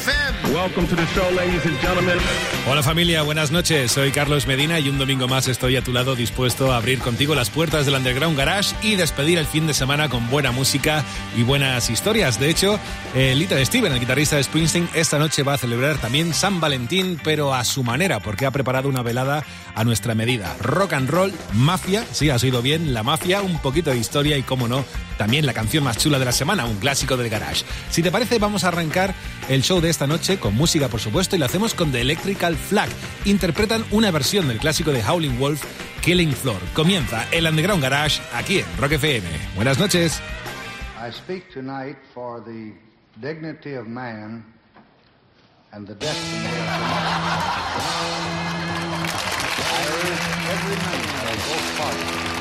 FM. Welcome to the show, ladies and gentlemen. Hola familia, buenas noches. Soy Carlos Medina y un domingo más estoy a tu lado dispuesto a abrir contigo las puertas del Underground Garage y despedir el fin de semana con buena música y buenas historias. De hecho, eh, Little Steven, el guitarrista de Springsteen, esta noche va a celebrar también San Valentín, pero a su manera, porque ha preparado una velada a nuestra medida. Rock and roll, mafia, sí, has oído bien, la mafia, un poquito de historia y, como no, también la canción más chula de la semana, un clásico del garage. Si te parece, vamos a arrancar el show de esta noche con música, por supuesto, y lo hacemos con The Electrical Flag. Interpretan una versión del clásico de Howling Wolf, Killing Floor. Comienza el Underground Garage aquí en Rock FM. Buenas noches. I speak tonight for the dignity of man and the destiny of of both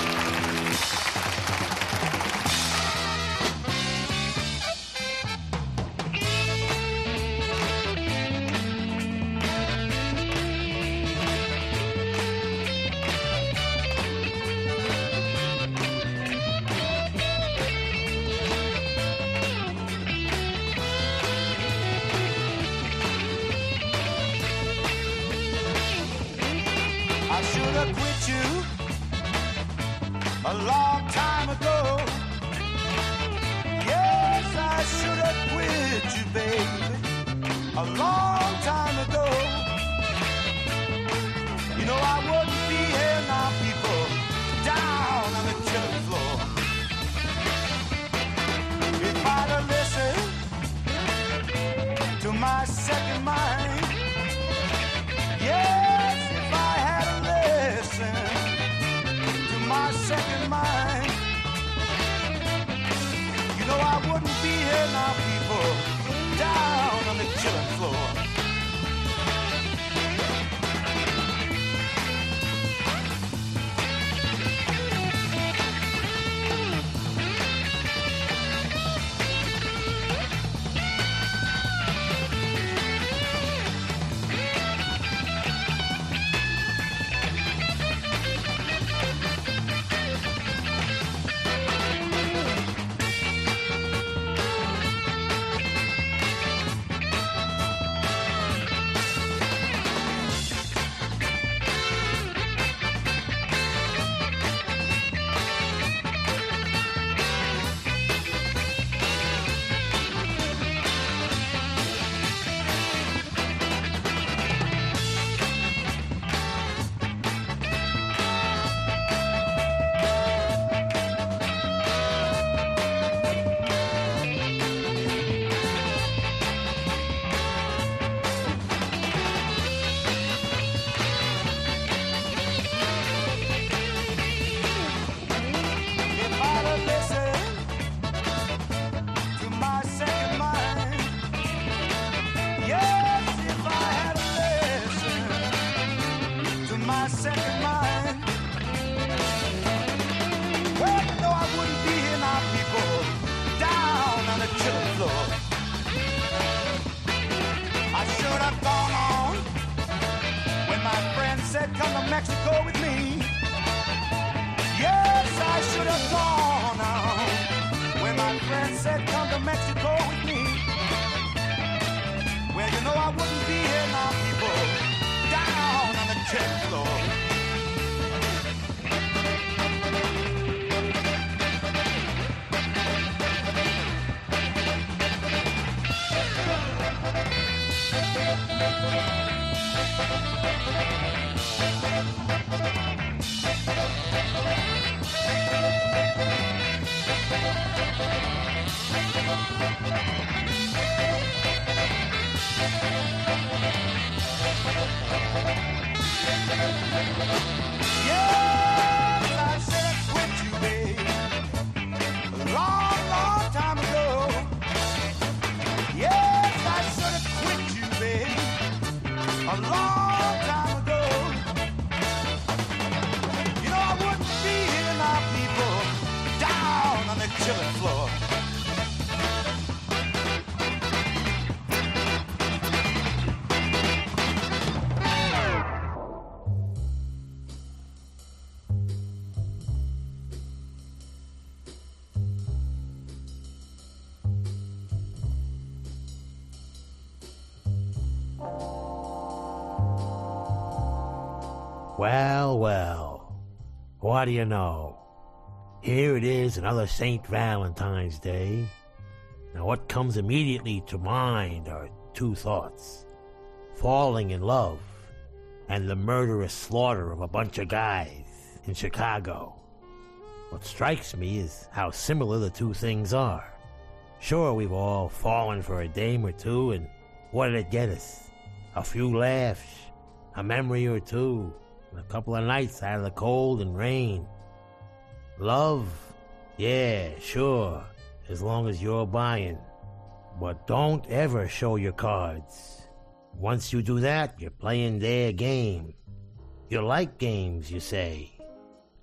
What do you know? Here it is, another St. Valentine's Day. Now, what comes immediately to mind are two thoughts falling in love and the murderous slaughter of a bunch of guys in Chicago. What strikes me is how similar the two things are. Sure, we've all fallen for a dame or two, and what did it get us? A few laughs, a memory or two, and a couple of nights out of the cold and rain. Love? Yeah, sure, as long as you're buying. But don't ever show your cards. Once you do that, you're playing their game. You like games, you say.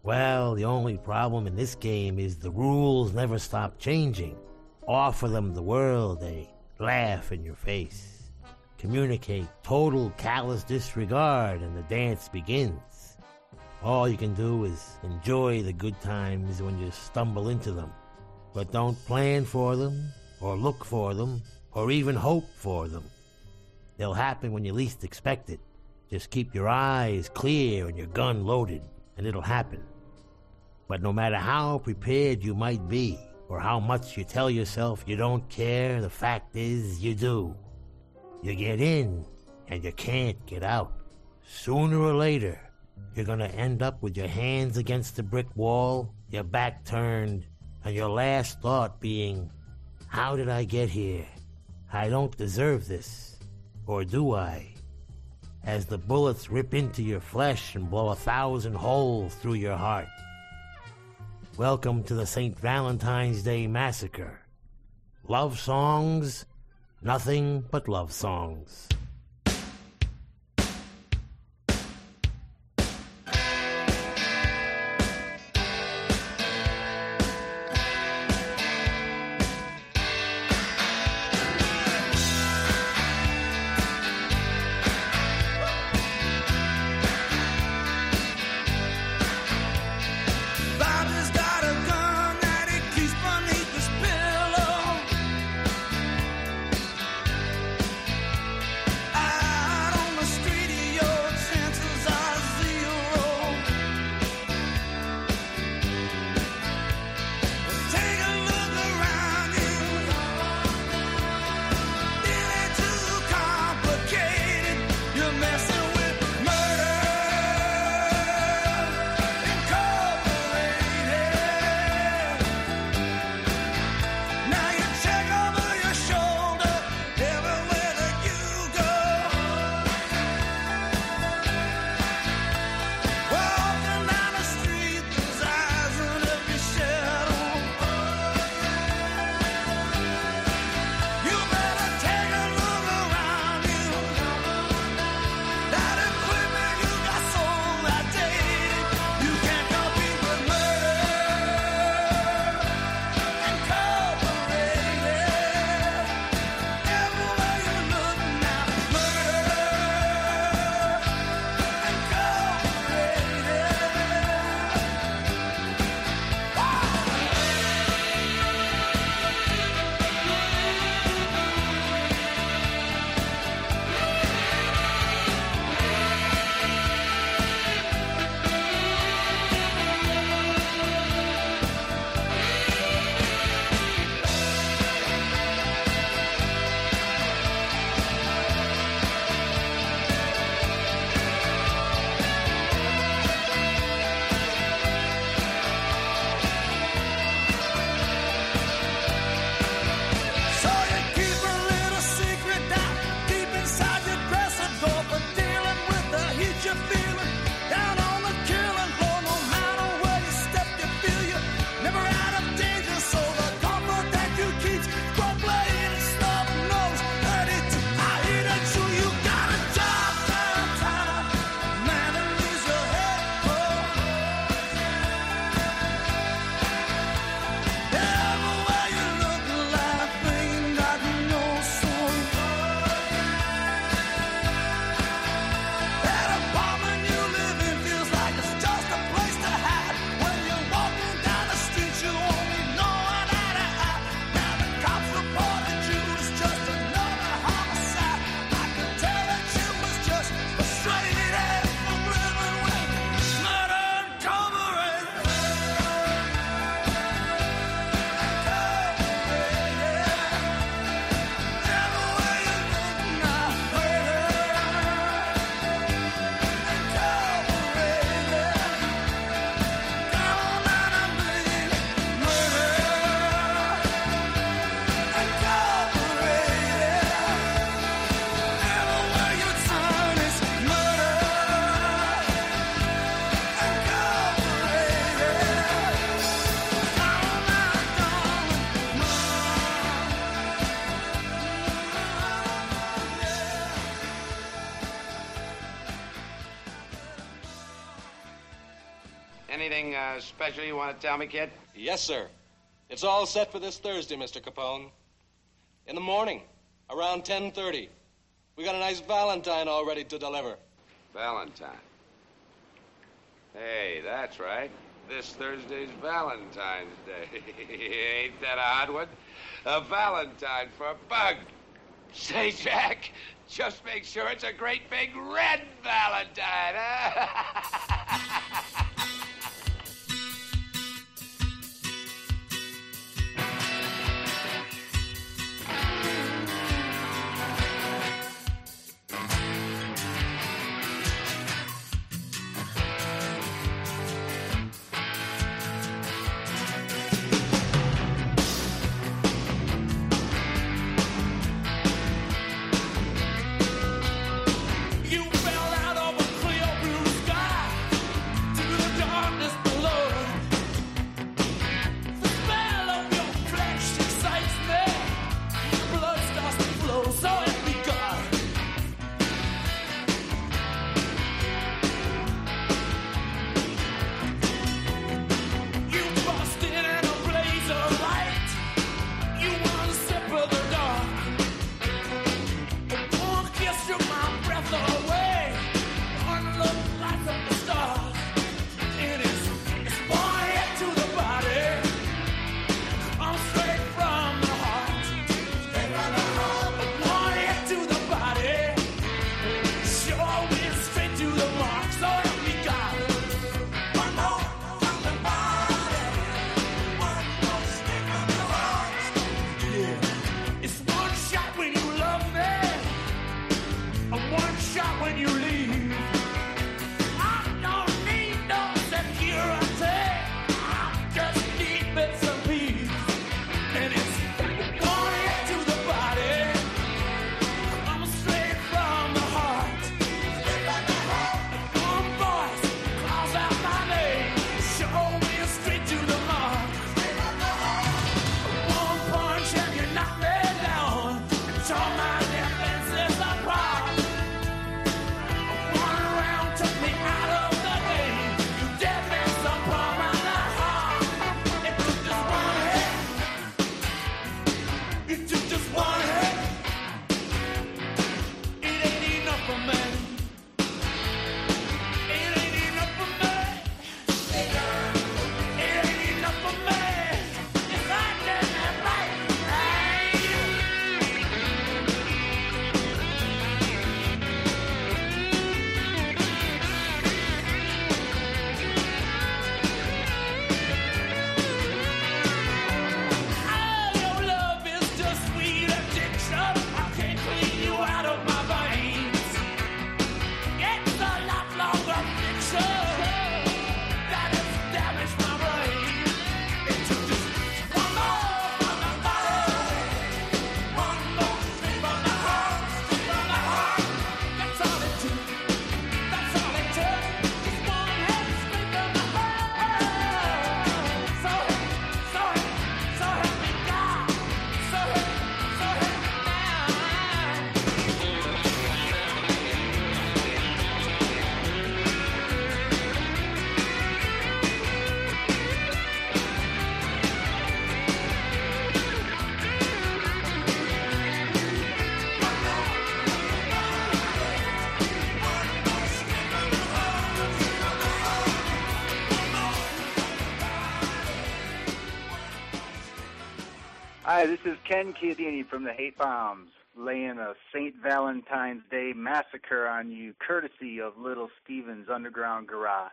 Well, the only problem in this game is the rules never stop changing. Offer them the world, they laugh in your face. Communicate total callous disregard, and the dance begins. All you can do is enjoy the good times when you stumble into them. But don't plan for them, or look for them, or even hope for them. They'll happen when you least expect it. Just keep your eyes clear and your gun loaded, and it'll happen. But no matter how prepared you might be, or how much you tell yourself you don't care, the fact is you do. You get in, and you can't get out. Sooner or later, you're gonna end up with your hands against the brick wall, your back turned, and your last thought being, How did I get here? I don't deserve this. Or do I? As the bullets rip into your flesh and blow a thousand holes through your heart. Welcome to the St. Valentine's Day Massacre. Love songs, nothing but love songs. special you want to tell me, kid? Yes, sir. It's all set for this Thursday, Mr. Capone. In the morning, around 10.30. We got a nice Valentine all ready to deliver. Valentine. Hey, that's right. This Thursday's Valentine's Day. Ain't that a hot one? A Valentine for a bug. Say, Jack, just make sure it's a great big red Valentine. Huh? Ken Chiodini from the Hate Bombs laying a St. Valentine's Day massacre on you, courtesy of Little Steven's Underground Garage.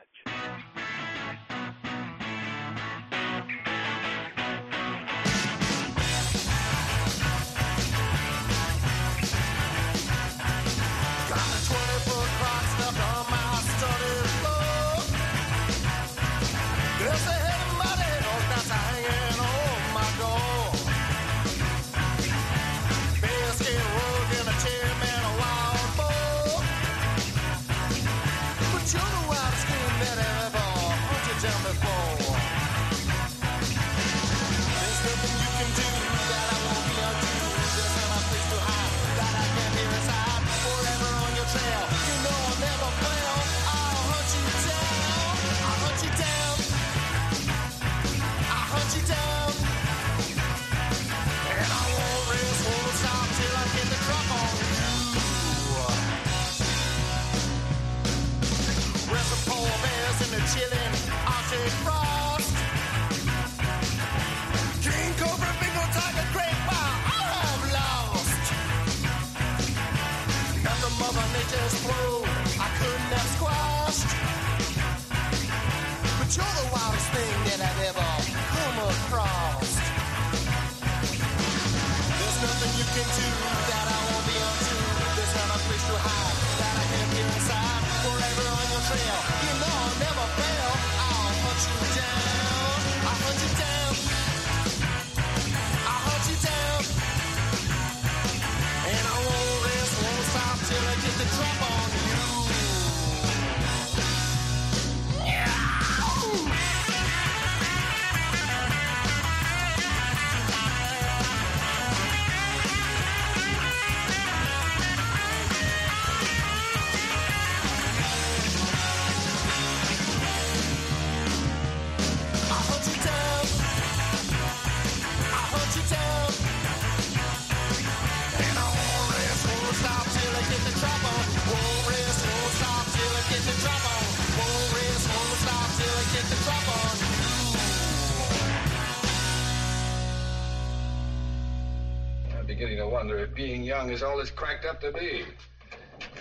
Wonder if being young is all it's cracked up to be.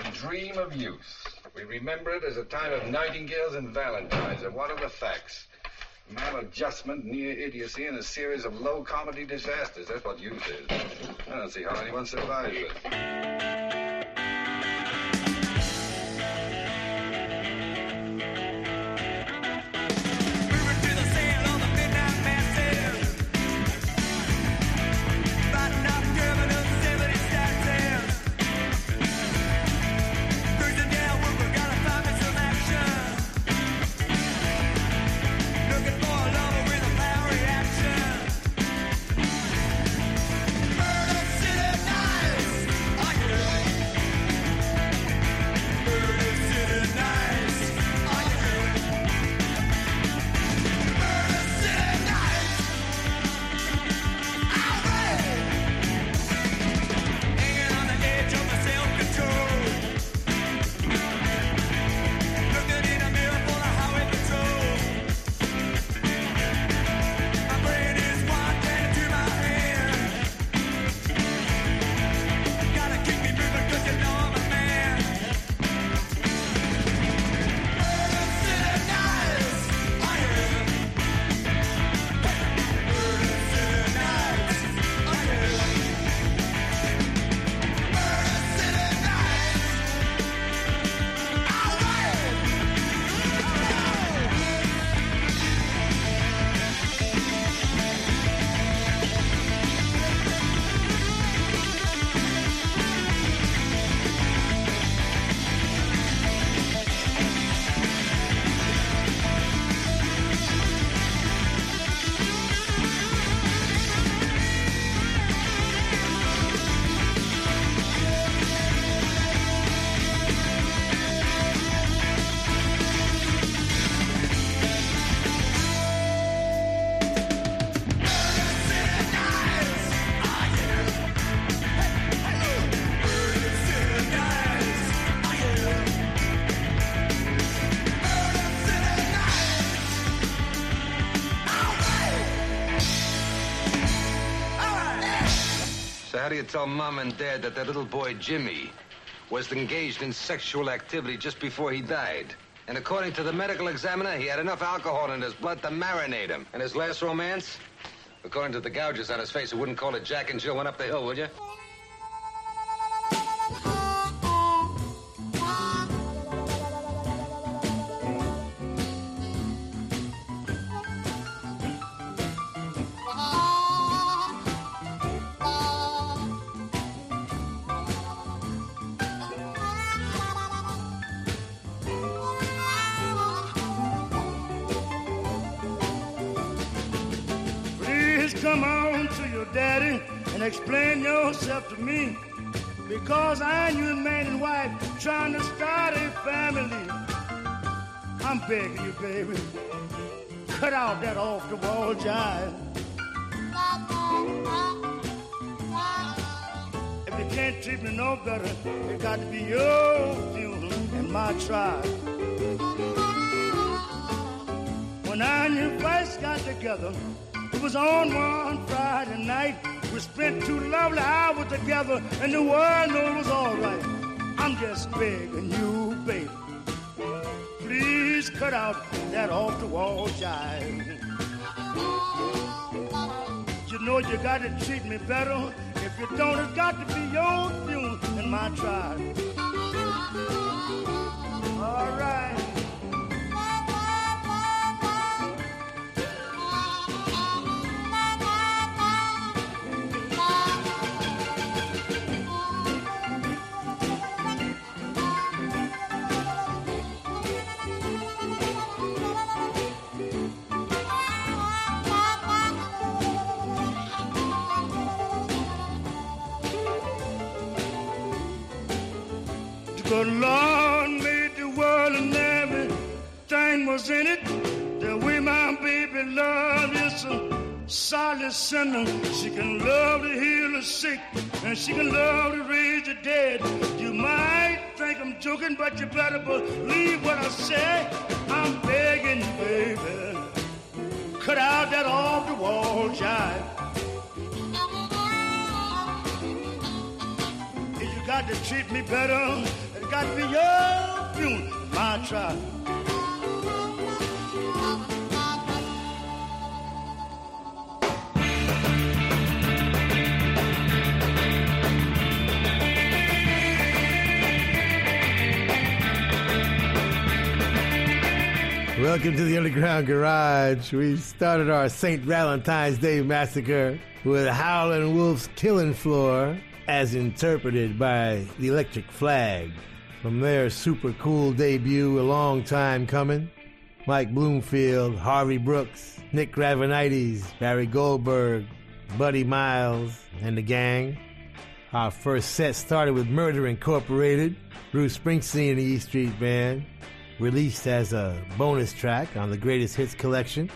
We dream of youth. We remember it as a time of nightingales and valentines. And what are the facts? Maladjustment, near idiocy, and a series of low comedy disasters. That's what youth is. I don't see how anyone survives it. How do you tell mom and dad that their little boy Jimmy was engaged in sexual activity just before he died? And according to the medical examiner, he had enough alcohol in his blood to marinate him. And his last romance? According to the gouges on his face, you wouldn't call it Jack and Jill went up the hill, would you? Baby. Cut out that off the wall jive. If you can't treat me no better, it got to be your funeral and my trial. When I and you first got together, it was on one Friday night. We spent two lovely hours together, and the world knew it was all right. I'm just begging you, baby. Please cut out wall jive. You know you got to treat me better. If you don't, it's got to be your funeral and my trial. All right. Was in it. The way my baby love is a solid sinner. She can love to heal the sick and she can love to raise the dead. You might think I'm joking, but you better believe what I say. I'm begging you, baby. Cut out that off the wall jive. You got to treat me better. It got to be your my trial. Welcome to the Underground Garage. We started our St. Valentine's Day Massacre with Howlin' Wolf's Killing Floor, as interpreted by the Electric Flag. From their super cool debut, a long time coming, Mike Bloomfield, Harvey Brooks, Nick Gravenites, Barry Goldberg, Buddy Miles, and the gang. Our first set started with Murder Incorporated, Bruce Springsteen and the E Street Band, released as a bonus track on the Greatest Hits collection,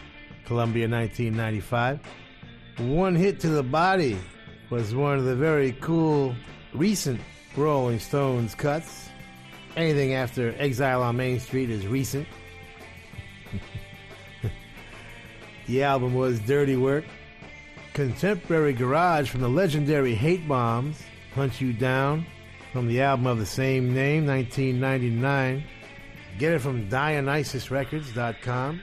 Columbia 1995. One Hit to the Body was one of the very cool recent Rolling Stones cuts. Anything after Exile on Main Street is recent. the album was Dirty Work. Contemporary Garage from the legendary Hate Bombs, Hunt You Down, from the album of the same name, 1999. Get it from DionysusRecords.com.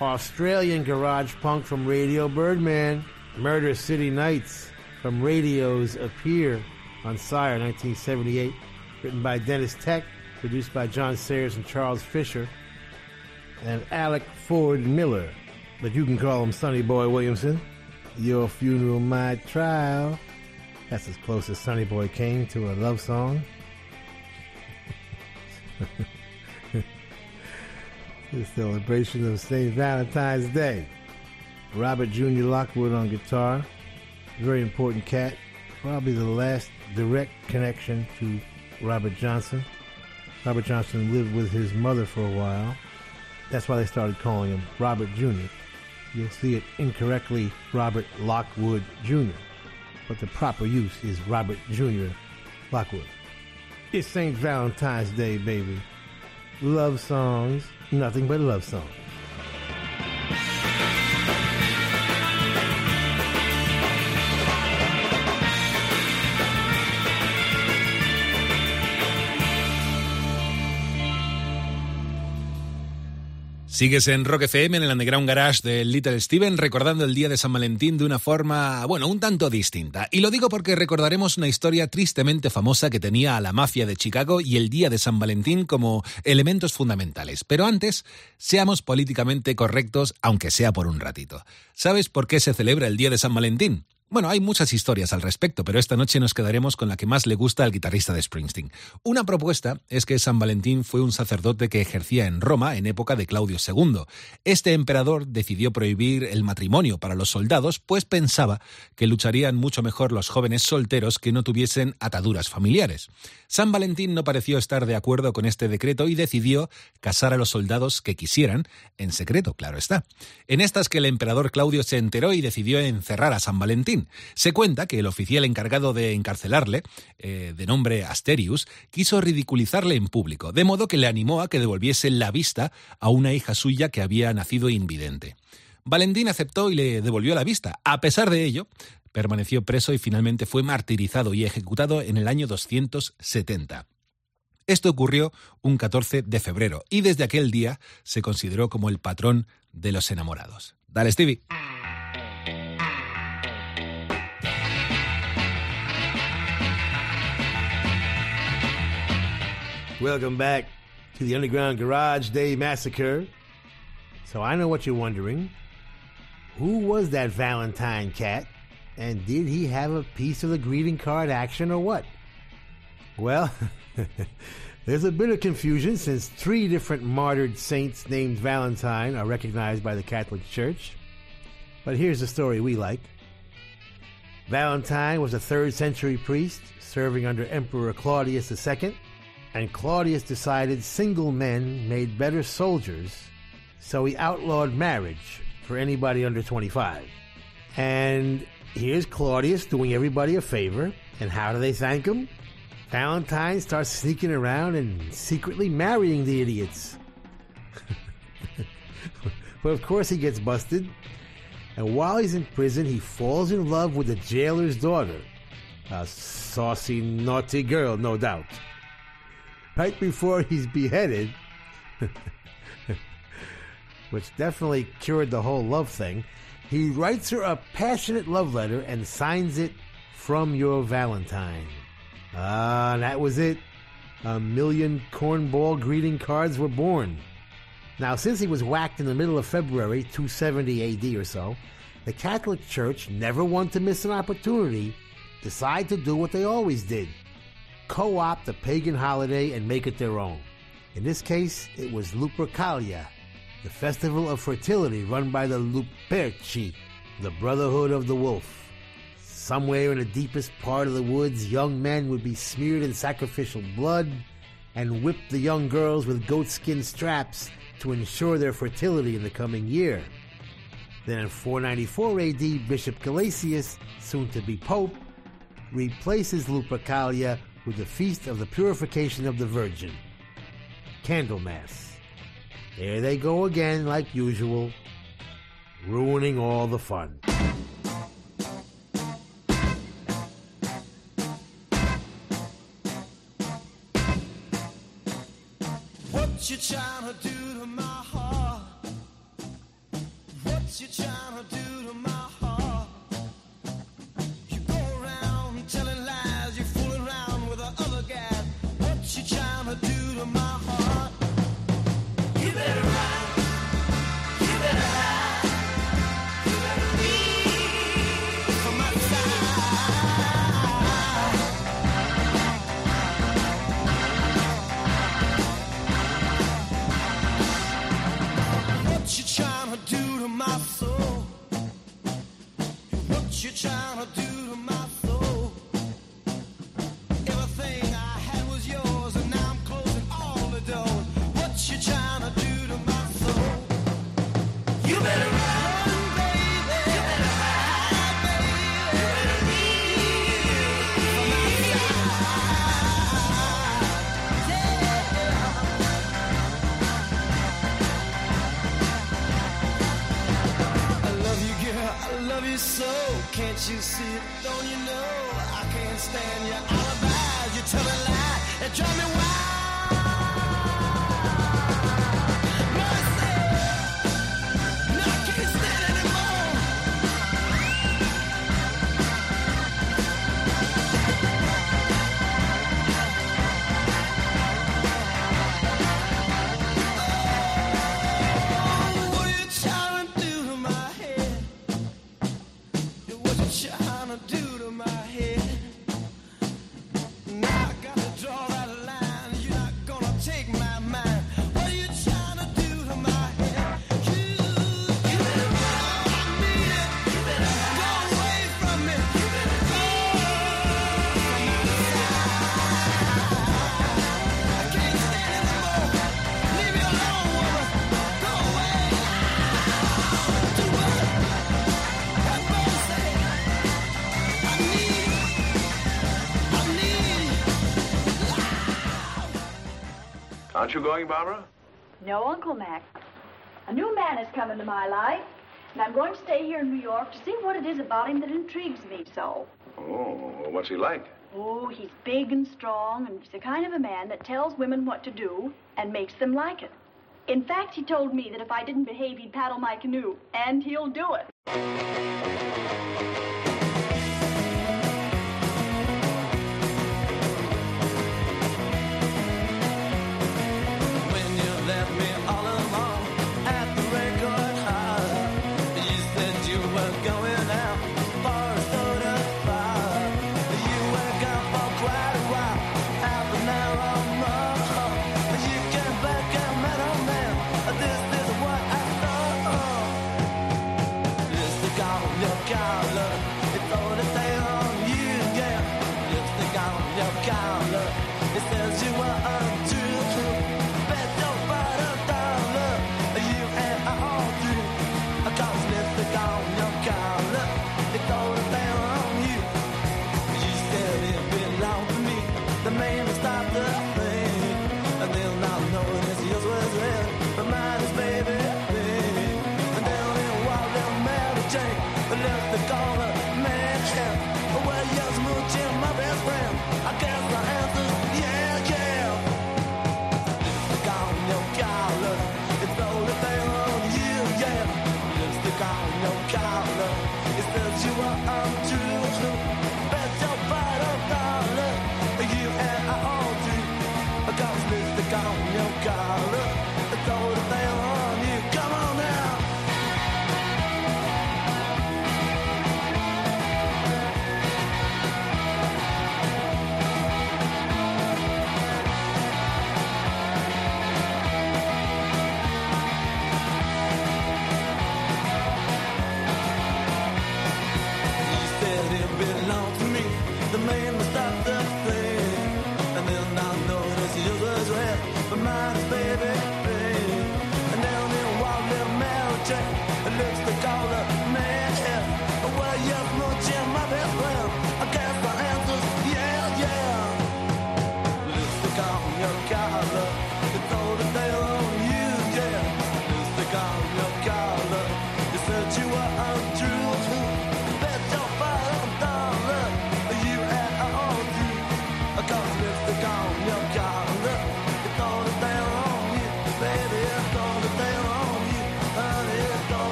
Australian Garage Punk from Radio Birdman. Murder City Nights from Radios Appear on Sire, 1978. Written by Deniz Tek, produced by John Sayers and Charles Fisher. And Alec Ford Miller, but you can call him Sonny Boy Williamson. Your Funeral, My Trial. That's as close as Sonny Boy came to a love song. the celebration of St. Valentine's Day. Robert Jr. Lockwood on guitar. Very important cat. Probably the last direct connection to Robert Johnson. Robert Johnson lived with his mother for a while. That's why they started calling him Robert Jr. You'll see it incorrectly Robert Lockwood Jr. But the proper use is Robert Jr. Lockwood. It's St. Valentine's Day, baby. Love songs, nothing but love songs. Sigues en Rock FM en el Underground Garage de Little Steven recordando el día de San Valentín de una forma, bueno, un tanto distinta. Y lo digo porque recordaremos una historia tristemente famosa que tenía a la mafia de Chicago y el día de San Valentín como elementos fundamentales. Pero antes, seamos políticamente correctos, aunque sea por un ratito. ¿Sabes por qué se celebra el día de San Valentín? Bueno, hay muchas historias al respecto, pero esta noche nos quedaremos con la que más le gusta al guitarrista de Springsteen. Una propuesta es que San Valentín fue un sacerdote que ejercía en Roma en época de Claudio II. Este emperador decidió prohibir el matrimonio para los soldados, pues pensaba que lucharían mucho mejor los jóvenes solteros que no tuviesen ataduras familiares. San Valentín no pareció estar de acuerdo con este decreto y decidió casar a los soldados que quisieran, en secreto, claro está. En estas que el emperador Claudio se enteró y decidió encerrar a San Valentín. Se cuenta que el oficial encargado de encarcelarle, eh, de nombre Asterius, quiso ridiculizarle en público, de modo que le animó a que devolviese la vista a una hija suya que había nacido invidente. Valentín aceptó y le devolvió la vista. A pesar de ello, permaneció preso y finalmente fue martirizado y ejecutado en el año 270. Esto ocurrió un 14 de febrero y desde aquel día se consideró como el patrón de los enamorados. Dale, Stevie. Welcome back to the Underground Garage Day Massacre. So I know what you're wondering. Who was that Valentine cat? And did he have a piece of the greeting card action or what? Well, there's a bit of confusion since three different martyred saints named Valentine are recognized by the Catholic Church. But here's the story we like. Valentine was a third century priest serving under Emperor Claudius II and Claudius decided single men made better soldiers, so he outlawed marriage for anybody under 25. And here's Claudius doing everybody a favor, and how do they thank him? Valentine starts sneaking around and secretly marrying the idiots. but of course, he gets busted, and while he's in prison, he falls in love with the jailer's daughter. A saucy, naughty girl, no doubt. Right before he's beheaded, which definitely cured the whole love thing, he writes her a passionate love letter and signs it from your Valentine. Ah, that was it. A million cornball greeting cards were born. Now, since he was whacked in the middle of February 270 AD or so, the Catholic Church, never one to miss an opportunity, decide to do what they always did co opt the pagan holiday and make it their own. In this case, it was Lupercalia, the festival of fertility run by the Luperci, the Brotherhood of the Wolf. Somewhere in the deepest part of the woods, young men would be smeared in sacrificial blood and whipped the young girls with goatskin straps to ensure their fertility in the coming year. Then in 494 AD, Bishop Gelasius, soon to be Pope, replaces Lupercalia with the Feast of the Purification of the Virgin, Candlemas. There they go again, like usual, ruining all the fun. What you trying to do to my heart? What you trying to do you going, Barbara? No, Uncle Mac. A new man has come into my life, and I'm going to stay here in New York to see what it is about him that intrigues me so. Oh, what's he like? Oh, he's big and strong, and he's the kind of a man that tells women what to do and makes them like it. In fact, he told me that if I didn't behave, he'd paddle my canoe, and he'll do it.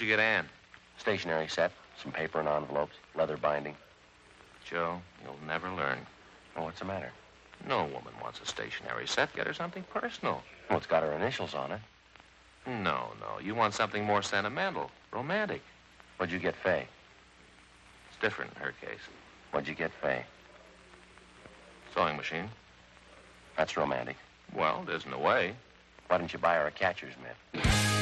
What'd you get Ann? Stationery set, some paper and envelopes, leather binding. Joe, you'll never learn. Well, what's the matter? No woman wants a stationery set. Get her something personal. Well, it's got her initials on it. No, no. You want something more sentimental, romantic. What'd you get Fay? It's different in her case. What'd you get Fay? Sewing machine. That's romantic. Well, it isn't way. Why didn't you buy her a catcher's mitt?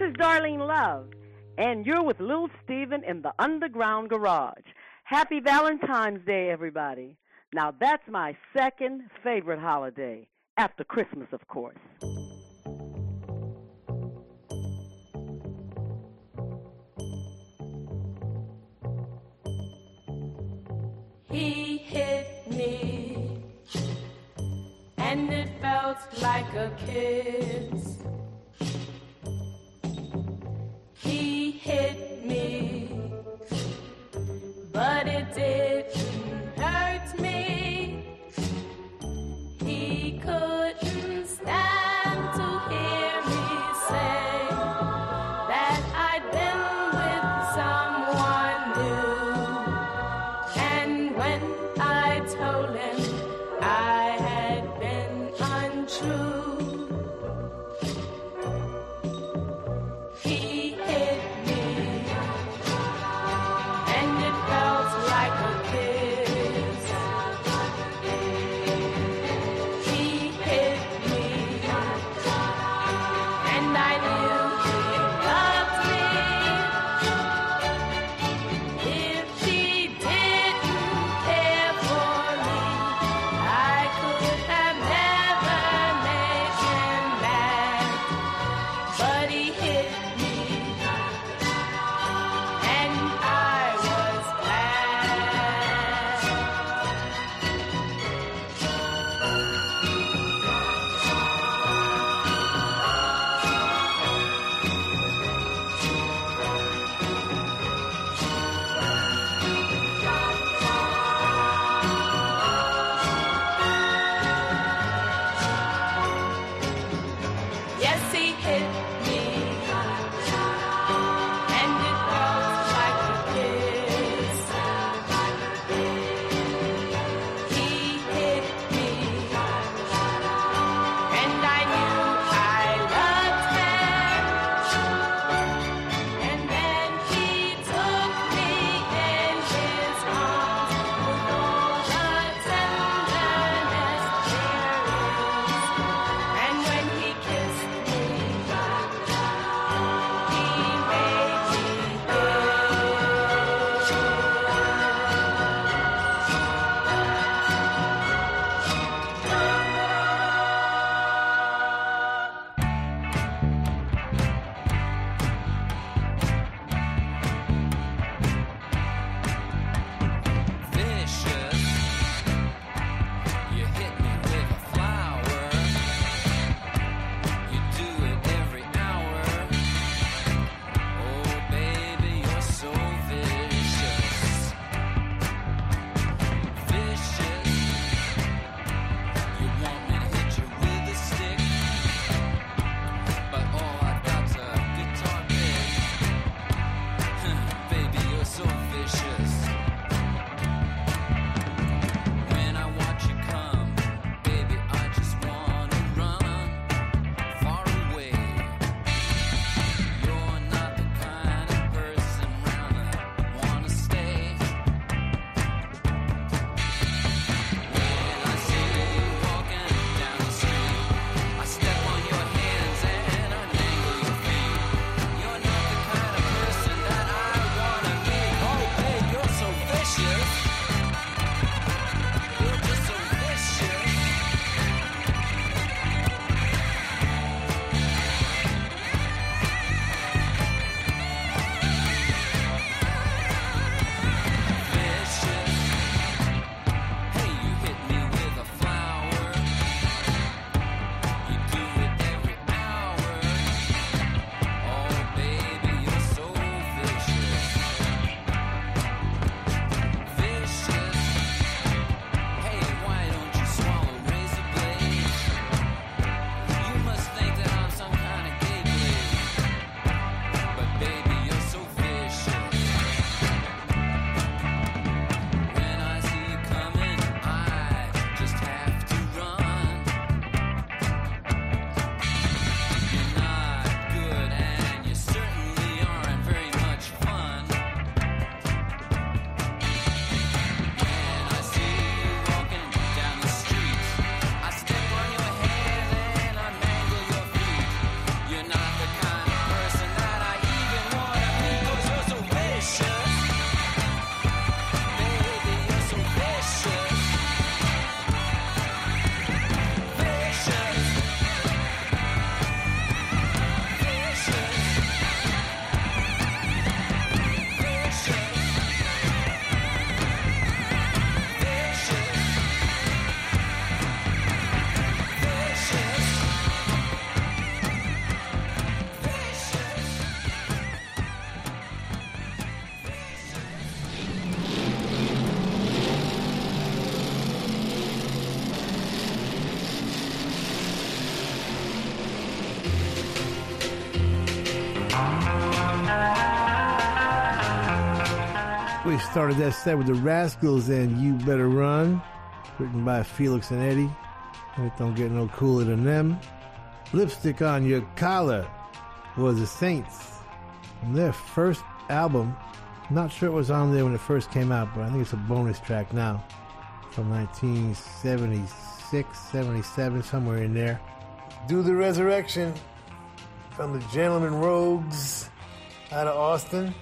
is Darlene Love, and you're with Little Steven in the Underground Garage. Happy Valentine's Day, everybody. Now, that's my second favorite holiday, after Christmas, of course. He hit me, and it felt like a kiss. He hit me, but it didn't hurt me. He couldn't stop. Started that set with the Rascals and You Better Run, written by Felix and Eddie. It don't get no cooler than them. Lipstick on Your Collar was the Saints. And their first album, not sure it was on there when it first came out, but I think it's a bonus track now from 1976, 77, somewhere in there. Do the Resurrection from the Gentleman Rogues out of Austin.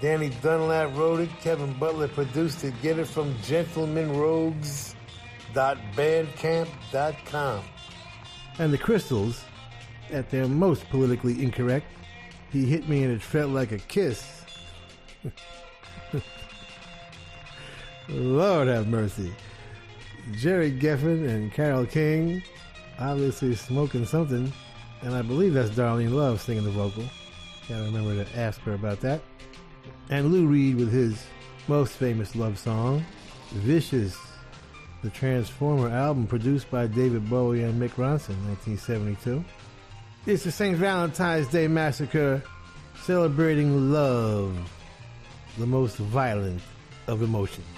Danny Dunlap wrote it. Kevin Butler produced it. Get it from gentlemanrogues.bandcamp.com. And the Crystals, at their most politically incorrect, he hit me and it felt like a kiss. Lord have mercy. Gerry Goffin and Carole King, obviously smoking something, and I believe that's Darlene Love singing the vocal. Gotta remember to ask her about that. And Lou Reed with his most famous love song, Vicious, the Transformer album produced by David Bowie and Mick Ronson, 1972. It's the St. Valentine's Day Massacre celebrating love, the most violent of emotions.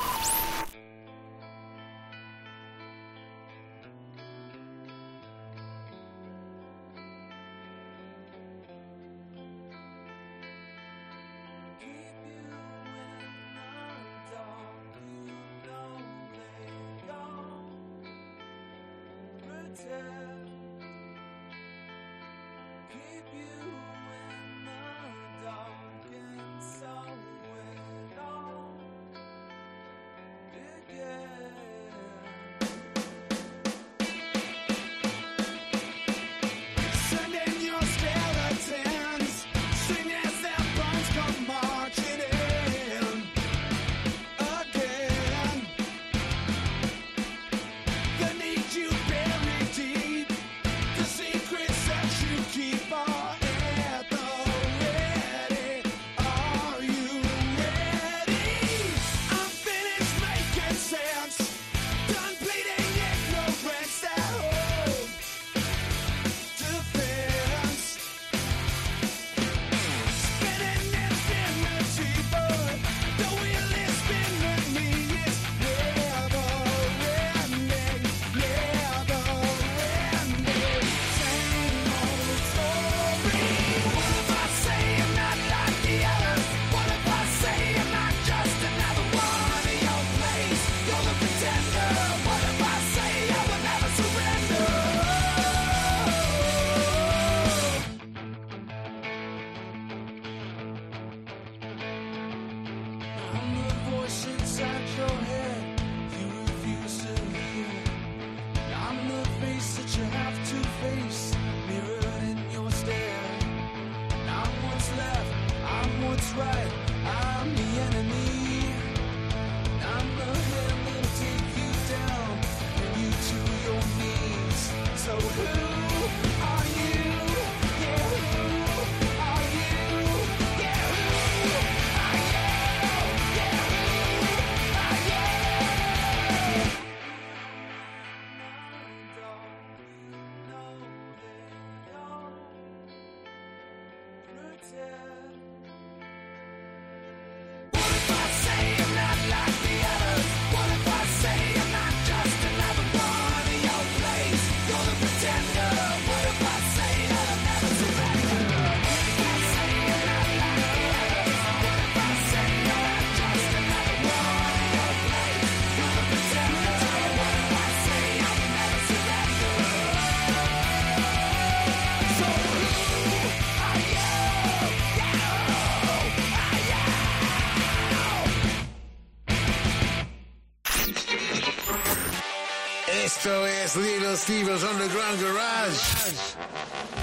Steve's Underground Garage.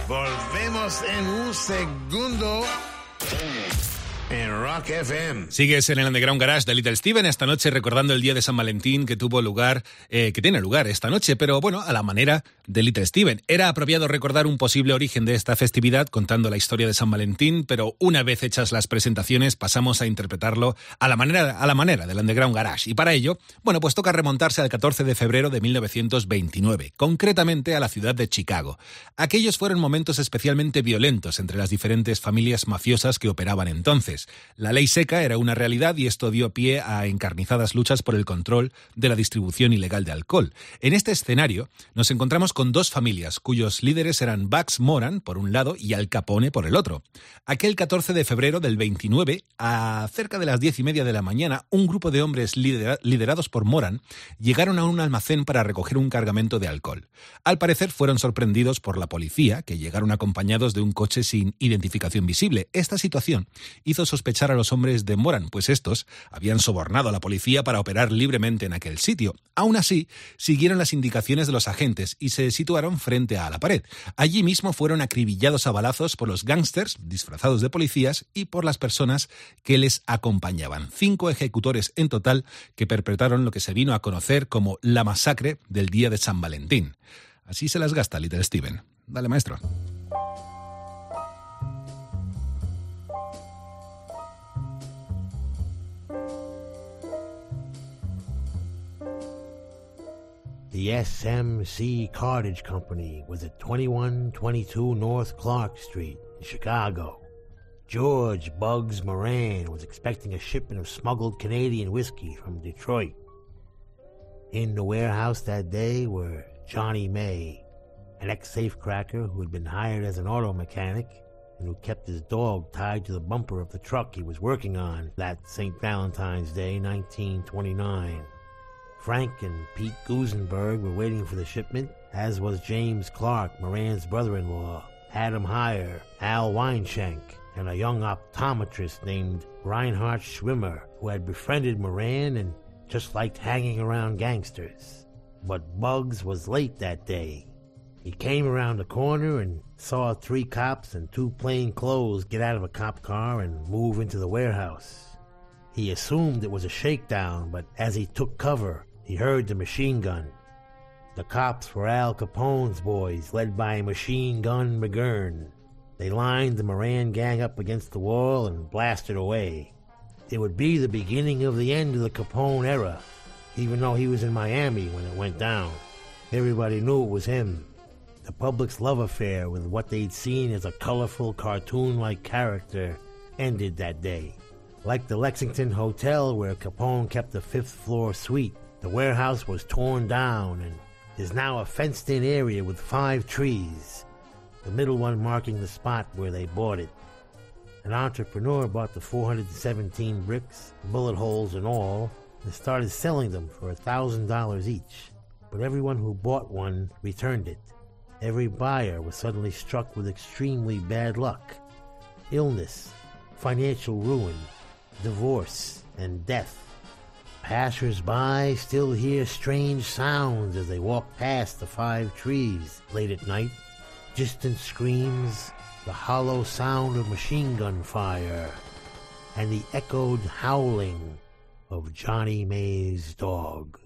Volvemos en un segundo Rock FM. Sigues en el Underground Garage de Little Steven esta noche recordando el día de San Valentín que tuvo lugar, eh, que tiene lugar esta noche, pero bueno, a la manera de Little Steven. Era apropiado recordar un posible origen de esta festividad contando la historia de San Valentín, pero una vez hechas las presentaciones pasamos a interpretarlo a la manera, a la manera del Underground Garage. Y para ello, bueno, pues toca remontarse al 14 de febrero de 1929, concretamente a la ciudad de Chicago. Aquellos fueron momentos especialmente violentos entre las diferentes familias mafiosas que operaban entonces. La ley seca era una realidad y esto dio pie a encarnizadas luchas por el control de la distribución ilegal de alcohol. En este escenario nos encontramos con dos familias cuyos líderes eran Bugs Moran por un lado y Al Capone por el otro. Aquel 14 de febrero del 29, a cerca de las diez y media de la mañana, un grupo de hombres lidera- liderados por Moran llegaron a un almacén para recoger un cargamento de alcohol. Al parecer fueron sorprendidos por la policía, que llegaron acompañados de un coche sin identificación visible. Esta situación hizo sospechar a los hombres de Moran, pues estos habían sobornado a la policía para operar libremente en aquel sitio. Aún así, siguieron las indicaciones de los agentes y se situaron frente a la pared. Allí mismo fueron acribillados a balazos por los gángsters disfrazados de policías y por las personas que les acompañaban. Cinco ejecutores en total que perpetraron lo que se vino a conocer como la masacre del día de San Valentín. Así se las gasta Little Steven. Dale, maestro. The SMC Cartage Company was at 2122 North Clark Street in Chicago. George Bugs Moran was expecting a shipment of smuggled Canadian whiskey from Detroit. In the warehouse that day were Johnny May, an ex safecracker who had been hired as an auto mechanic and who kept his dog tied to the bumper of the truck he was working on that St. Valentine's Day, 1929. Frank and Pete Gusenberg were waiting for the shipment, as was James Clark, Moran's brother-in-law, Adam Heyer, Al Weinshank, and a young optometrist named Reinhard Schwimmer, who had befriended Moran and just liked hanging around gangsters. But Bugs was late that day. He came around the corner and saw three cops and two plain clothes get out of a cop car and move into the warehouse. He assumed it was a shakedown, but as he took cover, he heard the machine gun. The cops were Al Capone's boys, led by Machine Gun McGurn. They lined the Moran gang up against the wall and blasted away. It would be the beginning of the end of the Capone era, even though he was in Miami when it went down. Everybody knew it was him. The public's love affair with what they'd seen as a colorful, cartoon like character ended that day. Like the Lexington Hotel where Capone kept the fifth floor suite, the warehouse was torn down and is now a fenced in area with five trees, the middle one marking the spot where they bought it. An entrepreneur bought the 417 bricks, bullet holes and all, and started selling them for $1,000 each. But everyone who bought one returned it. Every buyer was suddenly struck with extremely bad luck illness, financial ruin, divorce, and death. Passers-by still hear strange sounds as they walk past the five trees late at night. Distant screams, the hollow sound of machine gun fire, and the echoed howling of Johnny May's dog.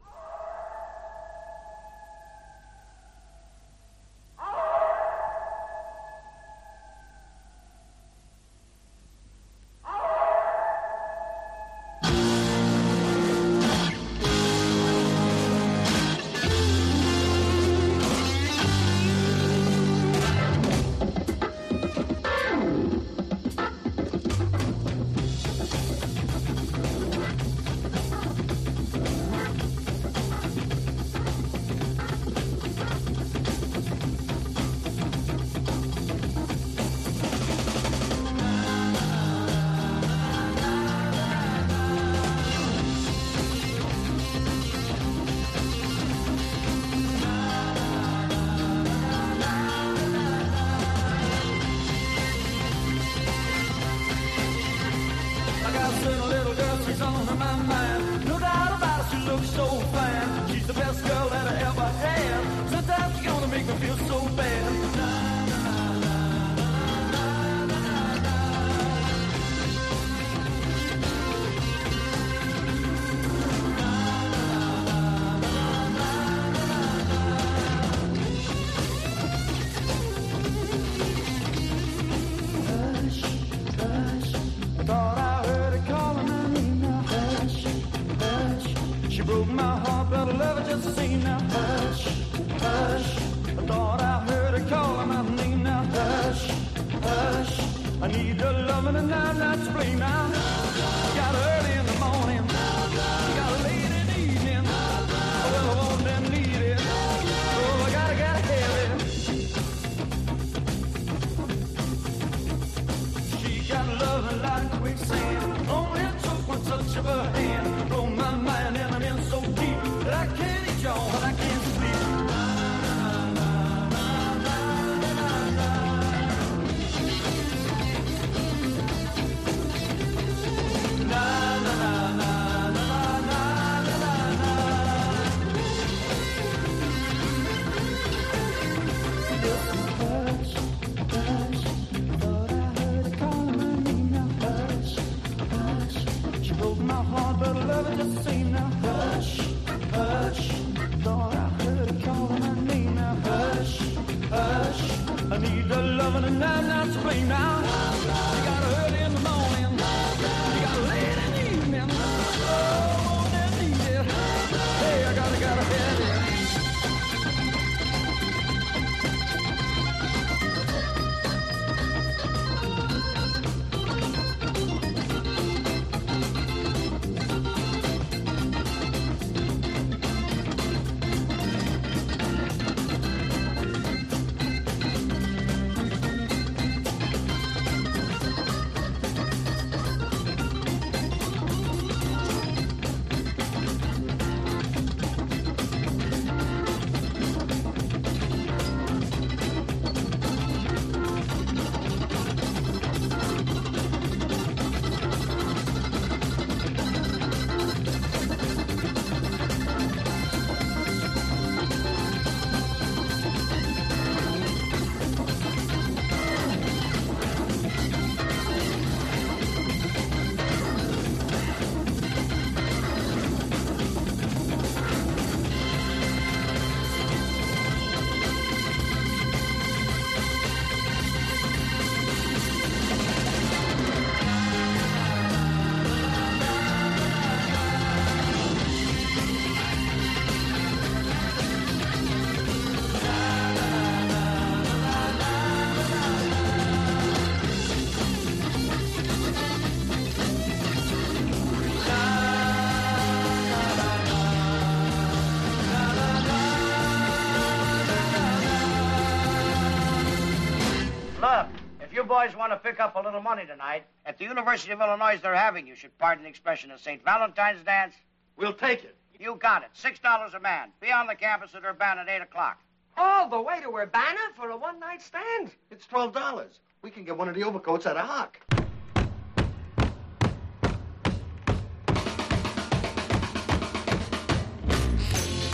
to pick up a little money tonight. At the University of Illinois, they're having, you should pardon the expression, a St. Valentine's dance. We'll take it. You got it. Six dollars a man. Be on the campus at Urbana at 8 o'clock. All the way to Urbana for a one-night stand? It's $12. We can get one of the overcoats at a hock.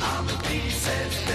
I'm a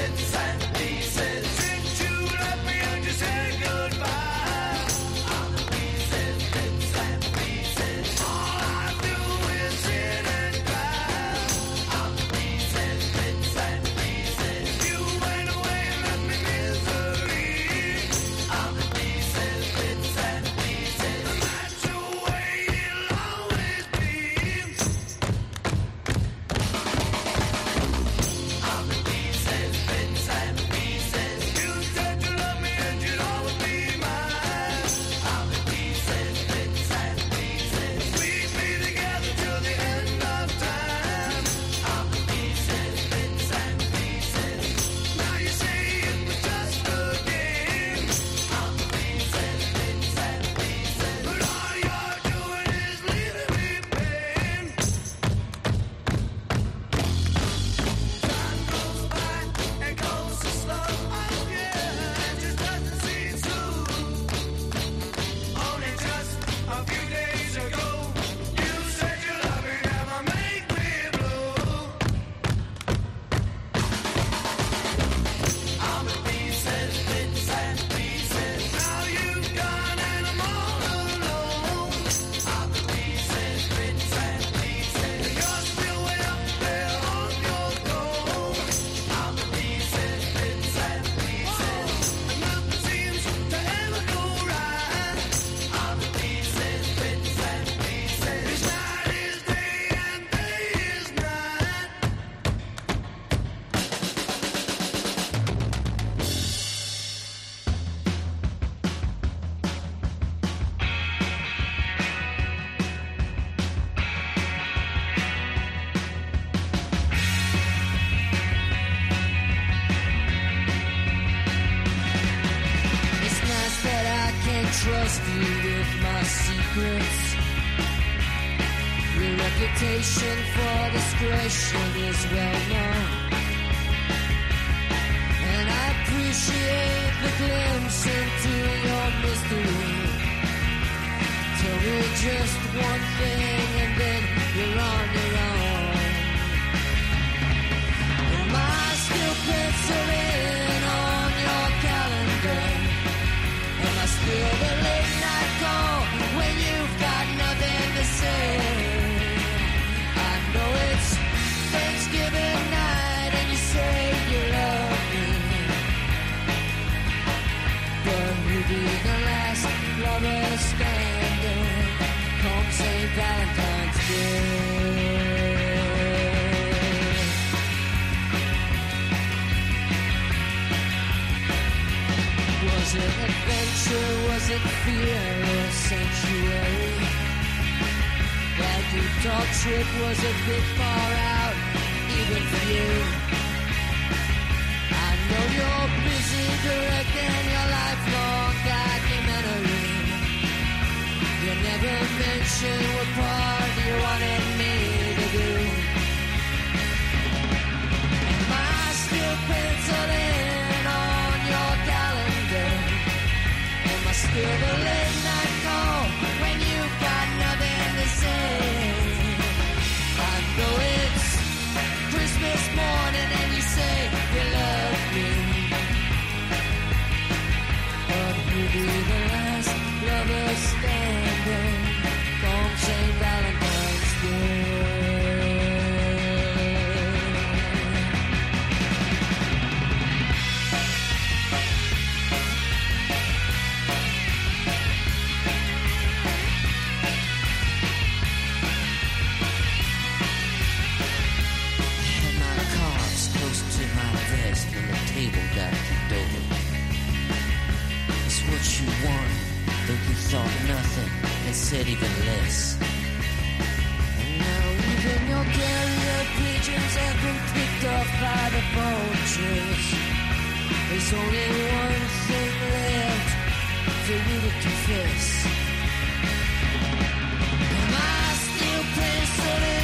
you though you thought nothing and said even less. And now even your carrier pigeons have been picked off by the vultures. There's only one thing left for you to confess. Am I still penciled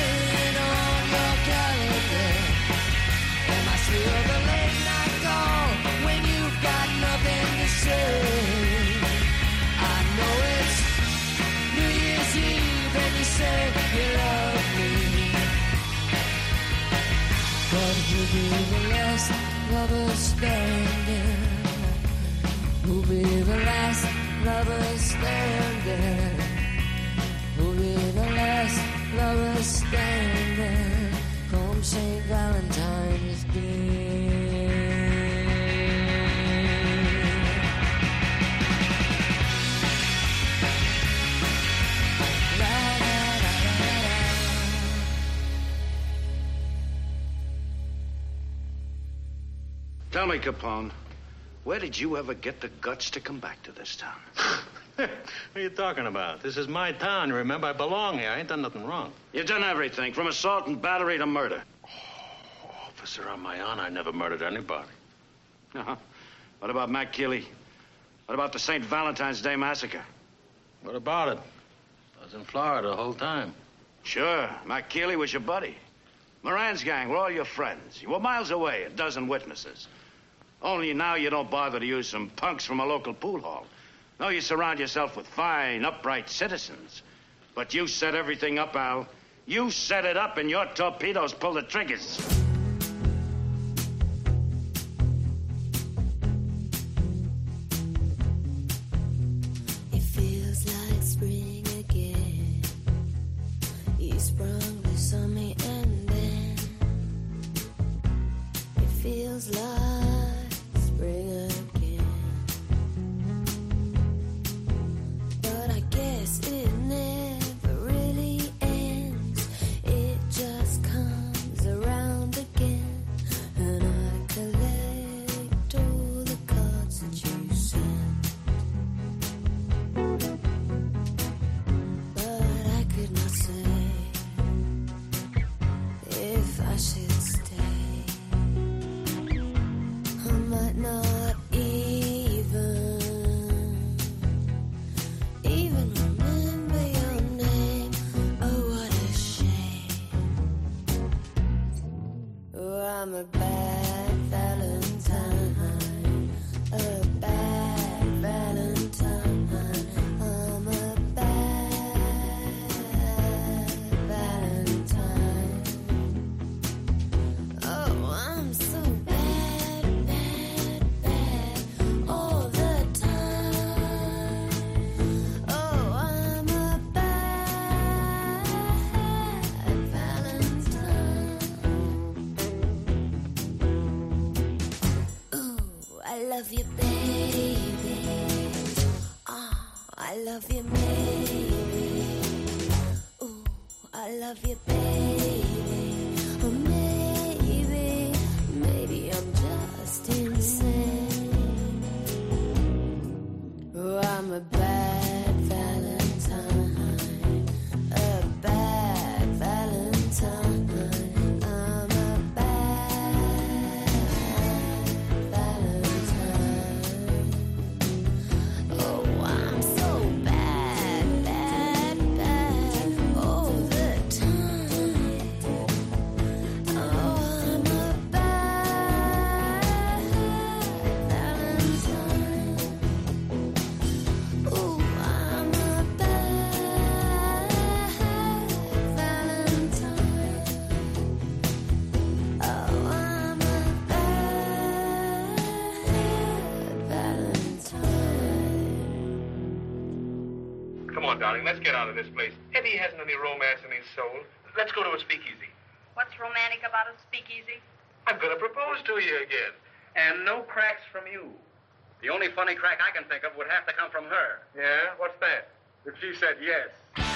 be the last lover standing? Who'll be the last lover standing? Who'll be the last lover standing? Come St. Valentine's Day. Tell me, Capone, where did you ever get the guts to come back to this town? What are you talking about? This is my town, remember? I belong here. I ain't done nothing wrong. You've done everything, from assault and battery to murder. Officer, on my honor, I never murdered anybody. Uh-huh. What about Matt Keeley? What about the St. Valentine's Day massacre? What about it? I was in Florida the whole time. Sure, Matt Keeley was your buddy. Moran's gang were all your friends. You were miles away, a dozen witnesses. Only now you don't bother to use some punks from a local pool hall. No, you surround yourself with fine, upright citizens. But you set everything up, Al. You set it up, and your torpedoes pull the triggers. love you, baby. Ooh, I love you, baby. soul. Let's go to a speakeasy. What's romantic about a speakeasy? I'm going to propose to you again. And no cracks from you. The only funny crack I can think of would have to come from her. Yeah? What's that? If she said yes.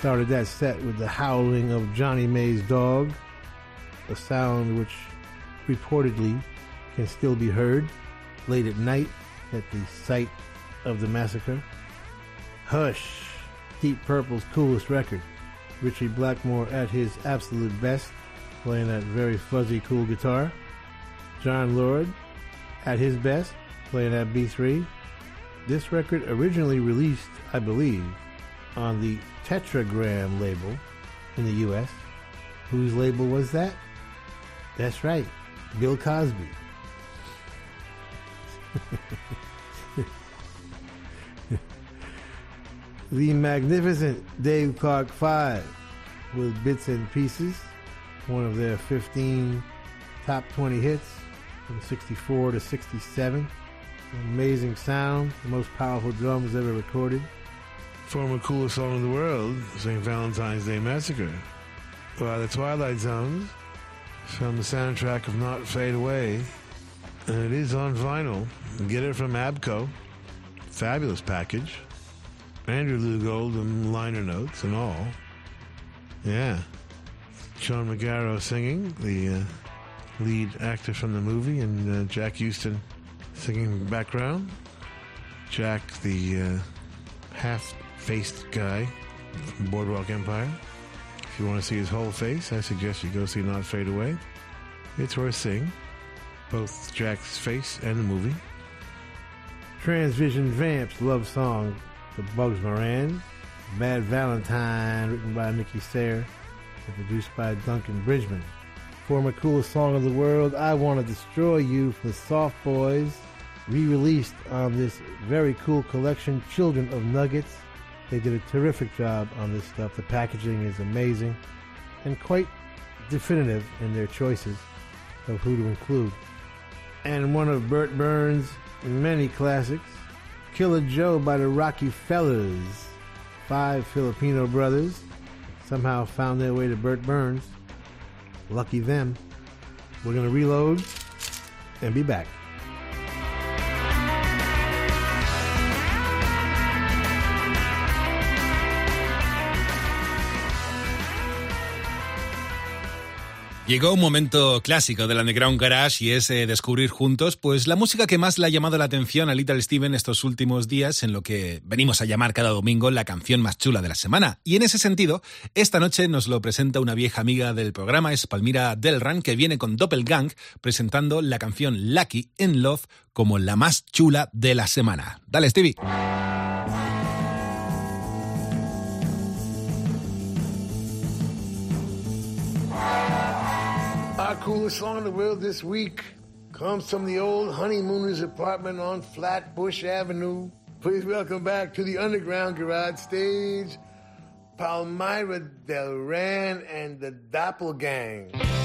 Started that set with the howling of Johnny May's dog, a sound which reportedly can still be heard late at night at the site of the massacre. Hush, Deep Purple's coolest record. Ritchie Blackmore at his absolute best, playing that very fuzzy cool guitar. Jon Lord at his best, playing that B3. This record originally released, I believe, on the Tetragrammaton label in the US. Whose label was that? That's right, Bill Cosby. the magnificent Dave Clark 5 with Bits and Pieces, one of their 15 top 20 hits from 64 to 67. Amazing sound, the most powerful drums ever recorded. Former coolest song in the world, St. Valentine's Day Massacre. By the Twilight Zones, from the soundtrack of Not Fade Away. And it is on vinyl. Get it from ABKCO. Fabulous package. Andrew Loog Oldham liner notes and all. Yeah. Sean Magaro singing, the uh, lead actor from the movie, and uh, Jack Huston singing background. Jack, the uh, half-faced guy from Boardwalk Empire. If you want to see his whole face, I suggest you go see Not Fade Away. It's worth seeing, both Jack's face and the movie. Transvision Vamp's love song The Bugs Moran. Bad Valentine, written by Mickey Sayre and produced by Duncan Bridgeman. Former coolest song of the world, I Want to Destroy You for the Soft Boys, re-released on this very cool collection, Children of Nuggets. They did a terrific job on this stuff. The packaging is amazing and quite definitive in their choices of who to include. And one of Bert Berns' many classics, Killer Joe by the Rocky Fellers. Five Filipino brothers somehow found their way to Burt Burns. Lucky them. We're going to reload and be back. Llegó un momento clásico del Underground Garage y es eh, descubrir juntos pues la música que más le ha llamado la atención a Little Steven estos últimos días en lo que venimos a llamar cada domingo la canción más chula de la semana. Y en ese sentido, esta noche nos lo presenta una vieja amiga del programa, es Palmira Delran, que viene con Doppelgang presentando la canción Lucky in Love como la más chula de la semana. Dale, Stevie. Our coolest song in the world this week comes from the old honeymooners apartment on Flatbush Avenue. Please welcome back to the Underground Garage stage, Palmyra Delran and the Doppelgang.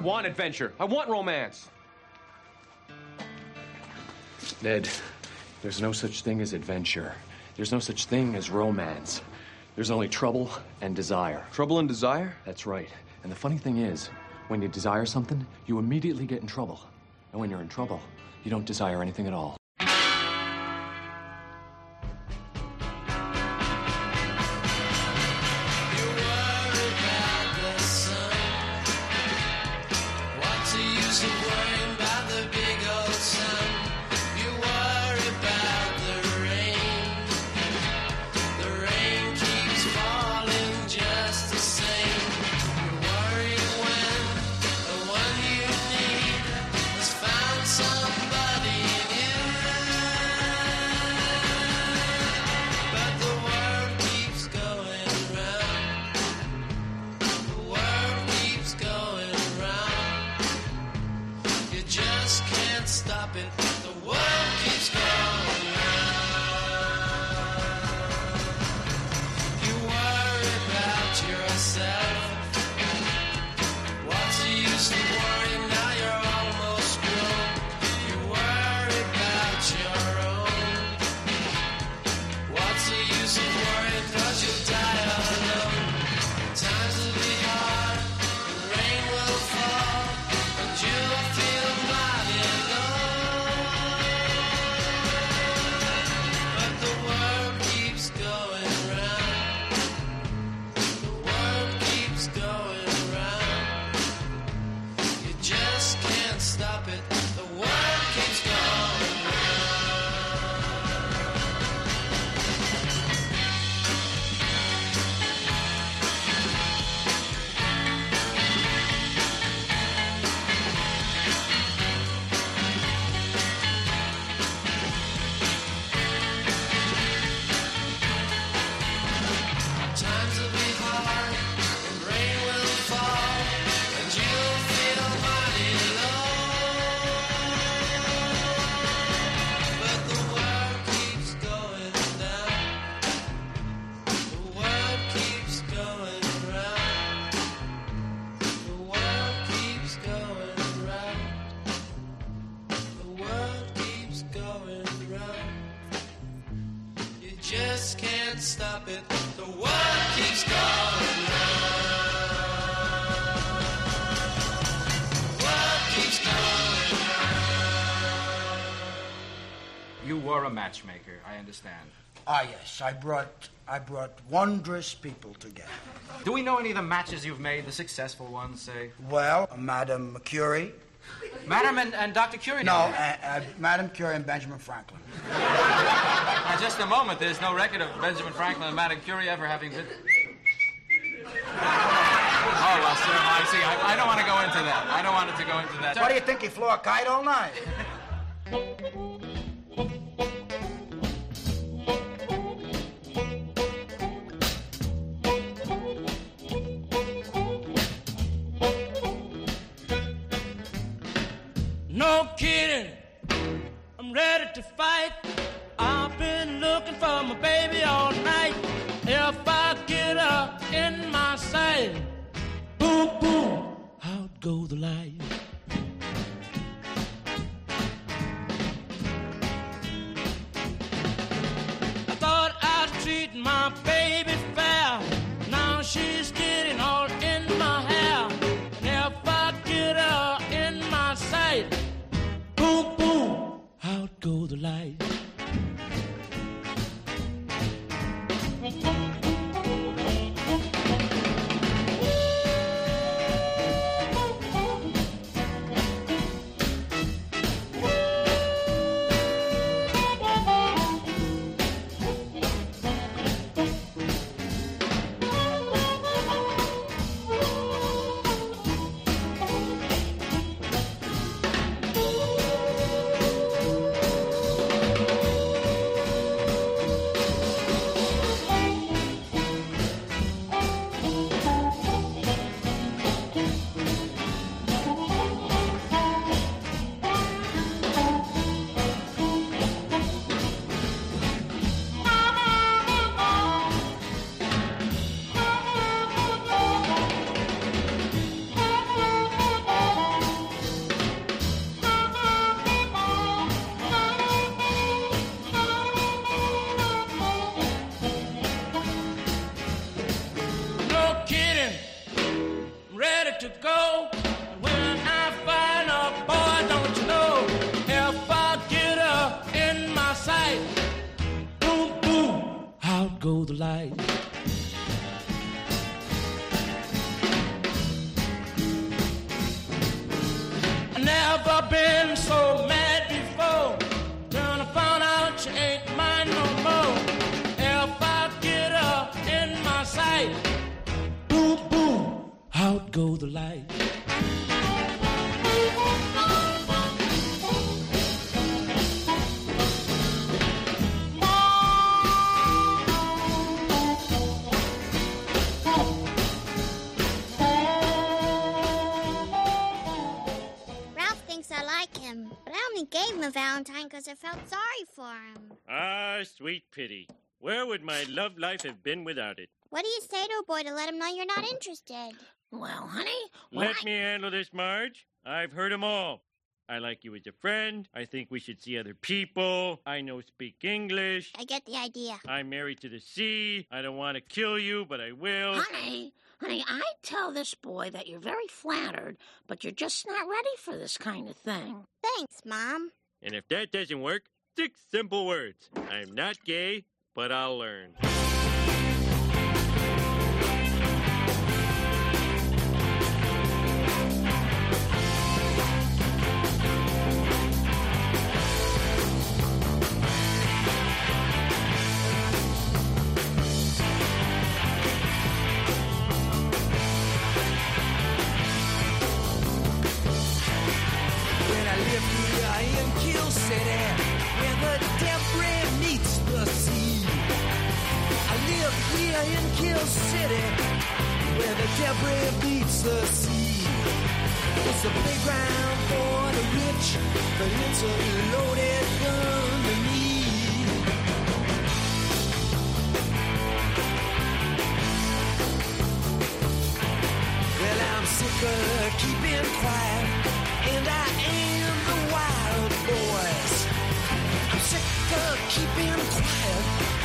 Want adventure. I want romance. Ned, there's no such thing as adventure. There's no such thing as romance. There's only trouble and desire. Trouble and desire? That's right. And the funny thing is, when you desire something, you immediately get in trouble. And when you're in trouble, you don't desire anything at all. Can't yes. I brought I brought wondrous people together. Do we know any of the matches you've made, the successful ones, say? Well, Madame Curie. Madam and, and Dr. Curie? No, uh, uh, Madame Curie and Benjamin Franklin. Now, just a moment. There's no record of Benjamin Franklin and Madame Curie ever having been. Oh, well, sir, I see. I, I don't want to go into that. I don't want it to go into that. What do you think? He flew a kite all night. out go the light. I thought I'd treat my baby fair. Now she's getting all in my hair. And if I get her in my sight, boom, boom, out go the light. Sweet pity. Where would my love life have been without it? What do you say to a boy to let him know you're not interested? Well, honey, Let me handle this, Marge. I've heard 'em all. I like you as a friend. I think we should see other people. I know speak English. I get the idea. I'm married to the sea. I don't want to kill you, but I will. honey, honey, I tell this boy that you're very flattered, but you're just not ready for this kind of thing. Thanks, Mom. And if that doesn't work, six simple words. I'm not gay, but I'll learn. When in Kill City, where the debris meets the sea. It's a playground for the rich, but it's a loaded gun to me. Well, I'm sick of keeping quiet, and I am the wild boys. I'm sick of keeping quiet,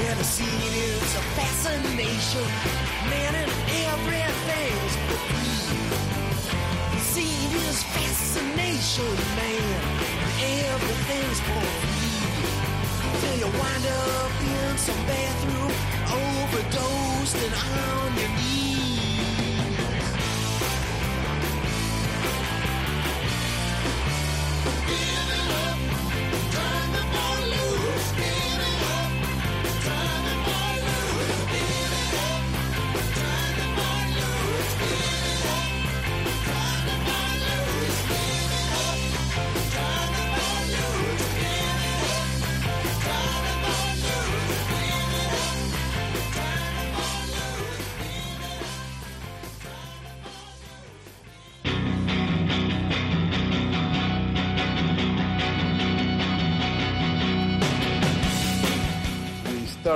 Yeah, the scene is a fascination. Man, and everything's for free. Scene is fascination, man. and Everything's for free. Till you wind up in some bathroom, overdosed and on your knees.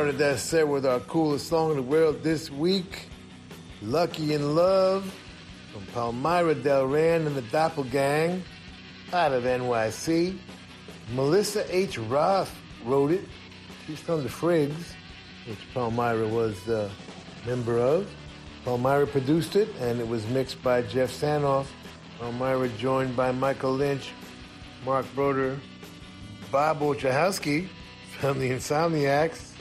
Started that set with our coolest song in the world this week, Lucky in Love, from Palmyra Delran and the Doppelgang, out of NYC. Melissa H. Roth wrote it. She's from the Friggs, which Palmyra was a member of. Palmyra produced it, and it was mixed by Jeff Sanoff. Palmyra joined by Michael Lynch, Mark Broder, Bob Wojciechowski from the Insomniacs.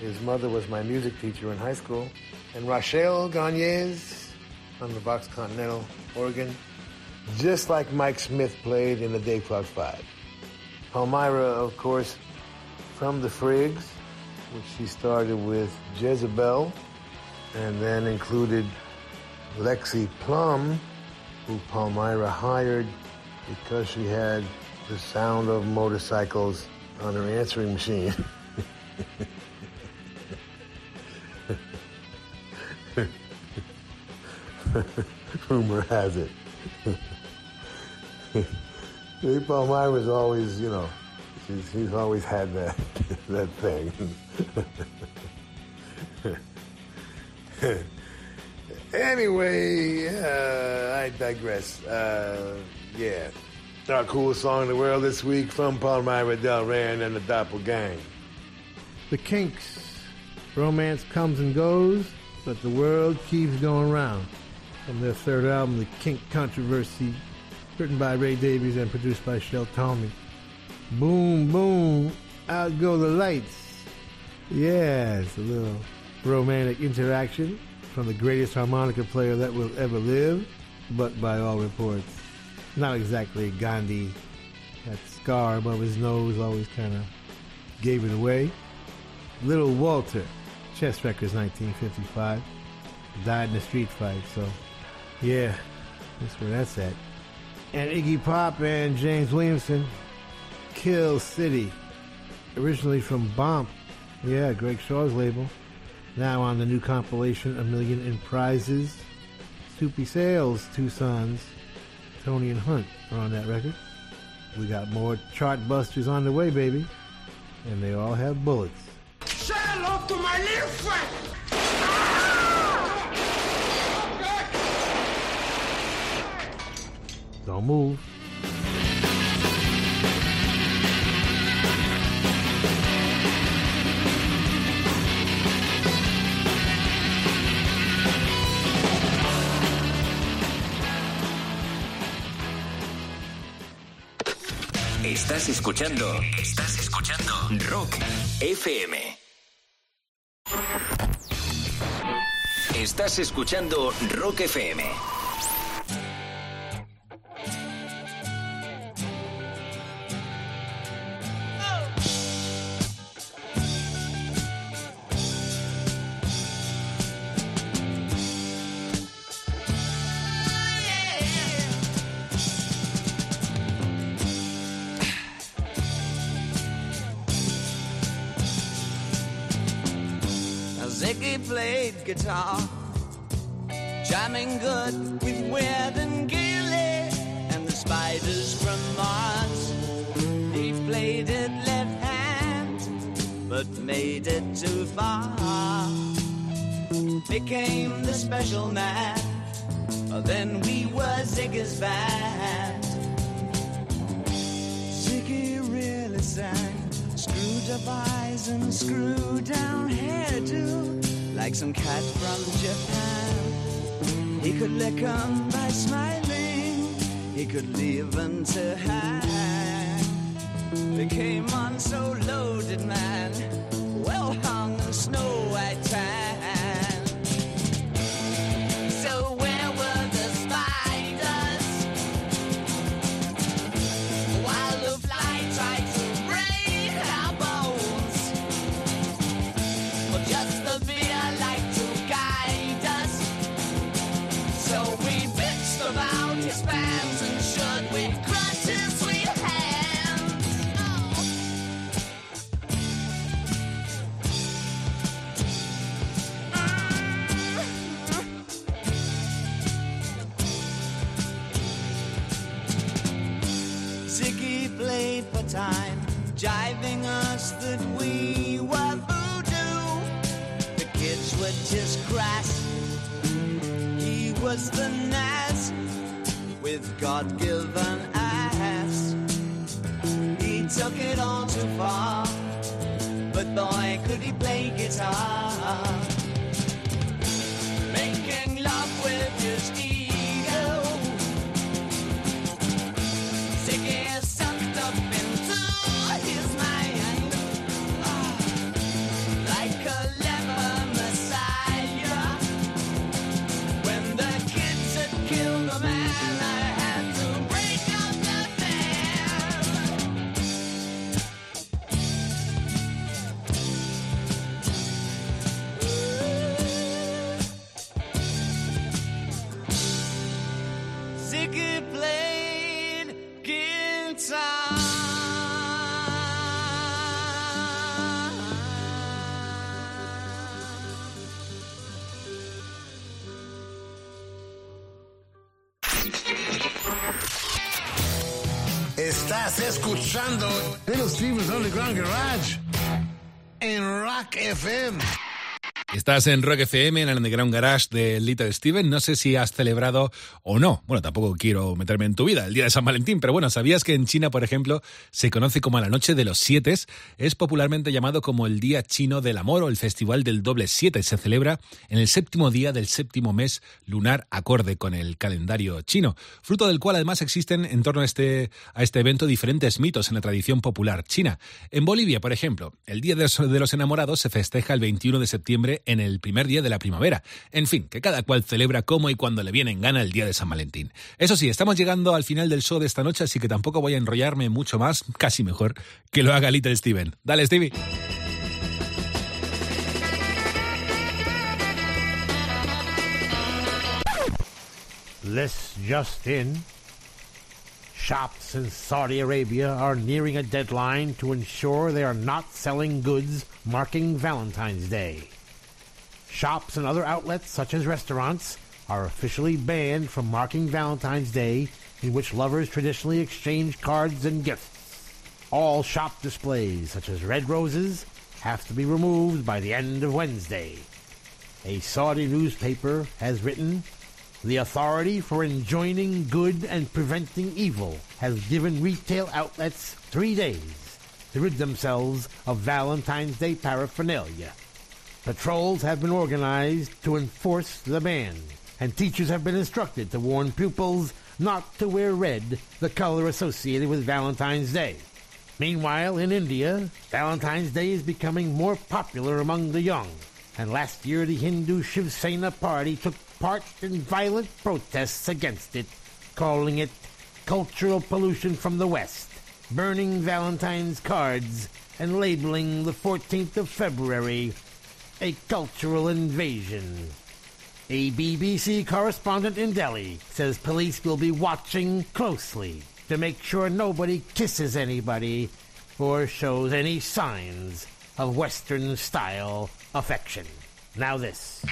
His mother was my music teacher in high school. And Rachel Gagnez on the Vox Continental organ, just like Mike Smith played in the Dave Clark Five. Palmyra, of course, from the Friggs, which she started with Jezebel, and then included Lexi Plum, who Palmyra hired because she had the sound of motorcycles on her answering machine. Rumor has it. Lee was always, you know, she's, she's always had that that thing. anyway, uh, I digress. Uh, yeah. Our coolest song in the world this week from Palmyra Delran and the Doppelgang. The Kinks. Romance comes and goes, but the world keeps going round. From their third album, The Kink Kontroversy, written by Ray Davies and produced by Shel Talmy. Boom, boom, out go the lights. Yeah, it's a little romantic interaction from the greatest harmonica player that will ever live, but by all reports, not exactly Gandhi. That scar above his nose always kind of gave it away. Little Walter, Chess Records 1955, died in a street fight, so yeah, that's where that's at. And Iggy Pop and James Williamson, Kill City, originally from Bomp, yeah, Greg Shaw's label, now on the new compilation A Million in Prizes. Soupy Sales, two sons, Tony and Hunt are on that record. We got more chart busters on the way, baby, and they all have bullets. Say hello to my little friend. Ah! Don't move. Estás escuchando. Estás escuchando. Rock FM. Estás escuchando Rock FM. Guitar, jamming good with Weird and Gilly and the spiders from Mars. They played it left hand, but made it too far. Became the special man. Then we were Ziggy's band. Ziggy really sang. Screwed up eyes and screwed down hairdo, like some cat from Japan. He could lick 'em by smiling, he could leave 'em to hang. They came on so loaded, man, was the Nas with God given ass. He took it all too far, but boy, could he play guitar. Estás en Rock FM, en el Underground Garage de Little Steven. No sé si has celebrado o no. Bueno, tampoco quiero meterme en tu vida, el día de San Valentín, pero bueno, ¿sabías que en China, por ejemplo, se conoce como la Noche de los Siete? Es popularmente llamado como el Día Chino del Amor o el Festival del Doble Siete. Se celebra en el séptimo día del séptimo mes lunar, acorde con el calendario chino, fruto del cual además existen en torno a este, a este evento diferentes mitos en la tradición popular china. En Bolivia, por ejemplo, el Día de los- Enamorados se festeja el 21 de septiembre en el primer día de la primavera. En fin, que cada cual celebra como y cuando le viene en gana el día de San Valentín. Eso sí, estamos llegando al final del show de esta noche, así que tampoco voy a enrollarme mucho más, casi mejor que lo haga Little Steven. Dale, Stevie. This just in. Shops in Saudi Arabia are nearing a deadline to ensure they are not selling goods marking Valentine's Day. Shops and other outlets, such as restaurants, are officially banned from marking Valentine's Day, in which lovers traditionally exchange cards and gifts. All shop displays, such as red roses, have to be removed by the end of Wednesday. A Saudi newspaper has written the authority for enjoining good and preventing evil has given retail outlets three days to rid themselves of Valentine's Day paraphernalia. Patrols have been organized to enforce the ban, and teachers have been instructed to warn pupils not to wear red, the color associated with Valentine's Day. Meanwhile, in India, Valentine's Day is becoming more popular among the young, and last year the Hindu Shiv Sena party took part in violent protests against it, calling it cultural pollution from the West, burning Valentine's cards, and labeling the 14th of February a cultural invasion. A BBC correspondent in Delhi says police will be watching closely to make sure nobody kisses anybody or shows any signs of Western style affection. Now, this.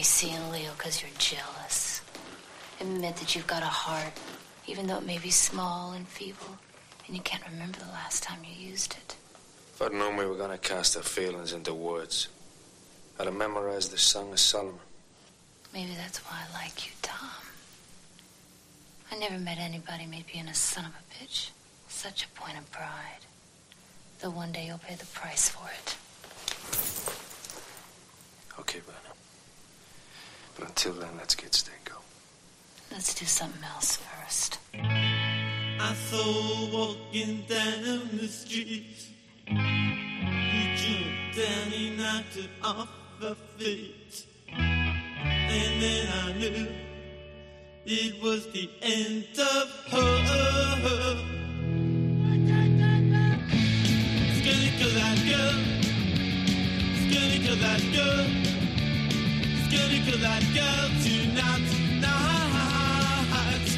Me seeing Leo because you're jealous. Admit that you've got a heart, even though it may be small and feeble, and you can't remember the last time you used it. If I'd known we were going to cast our feelings into words, I'd have memorized the Song of Solomon. Maybe that's why I like you, Tom. I never met anybody made being a son of a bitch such a point of pride. Though one day you'll pay the price for it. Okay, Berna. But until then, let's get Stingo. Let's do something else first. I saw walking down the street. He jumped down, he knocked it off her feet. And then I knew it was the end of her. Skinny kill that girl. Skinny kill that girl. Skinny kill that girl tonight. Night.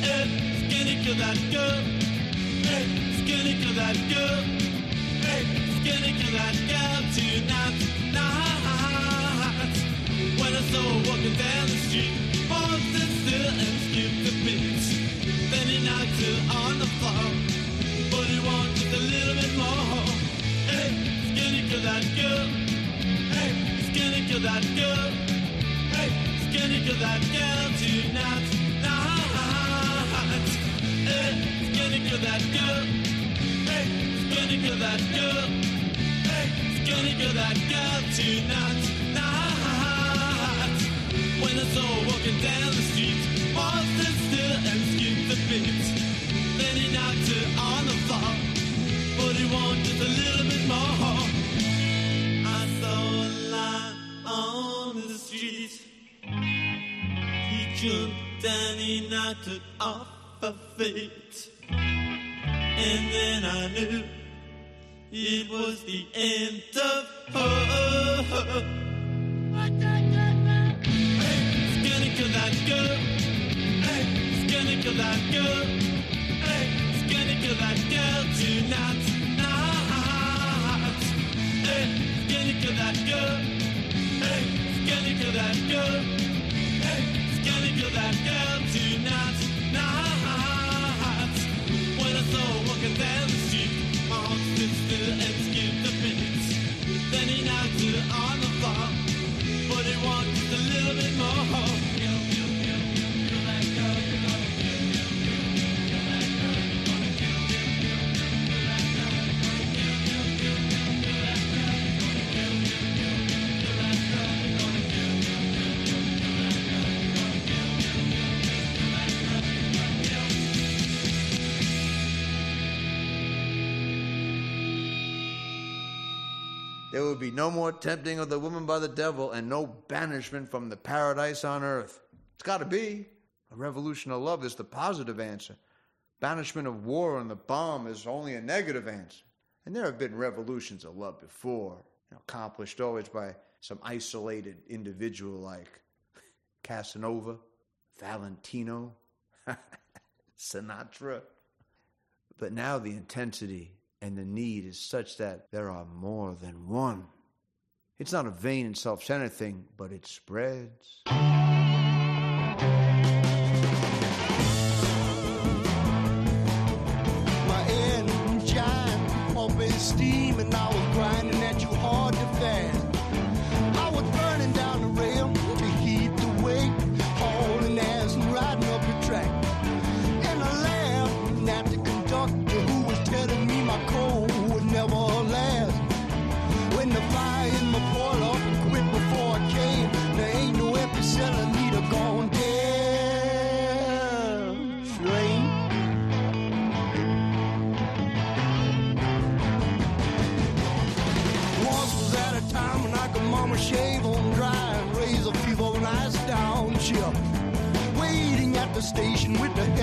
Hey, skinny kill that girl. Skinny kill that girl. Kill that girl tonight. Night. When I saw her walking down the street, paused and still and skipped a beat. Then he knocked her on the floor, but he wanted a little bit more. Hey, skinny kill that girl. Then he knocked her on the floor, but he wanted just a little bit more. On the street. He jumped and he knocked it off her feet. And then I knew it was the end of her. Hey, skinny kill that girl. Hey, skinny kill that girl. Hey, skinny kill that girl tonight. Night. Hey, skinny kill that girl. Skinny kill that girl. Tonight. Night. When I saw the street, skipped beat. Then he knocked her on the floor, but he wanted a little bit more. There will be no more tempting of the woman by the devil and no banishment from the paradise on earth. It's got to be. A revolution of love is the positive answer. Banishment of war and the bomb is only a negative answer. And there have been revolutions of love before, accomplished always by some isolated individual like Casanova, Valentino, Sinatra. But now the intensity and the need is such that there are more than one. It's not a vain and self centered thing, but it spreads.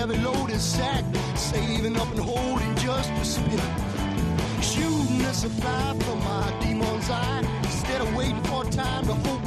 Heavy loaded sack, saving up and holding just a spit. Shooting a supply from my demon's eye, instead of waiting for time to hope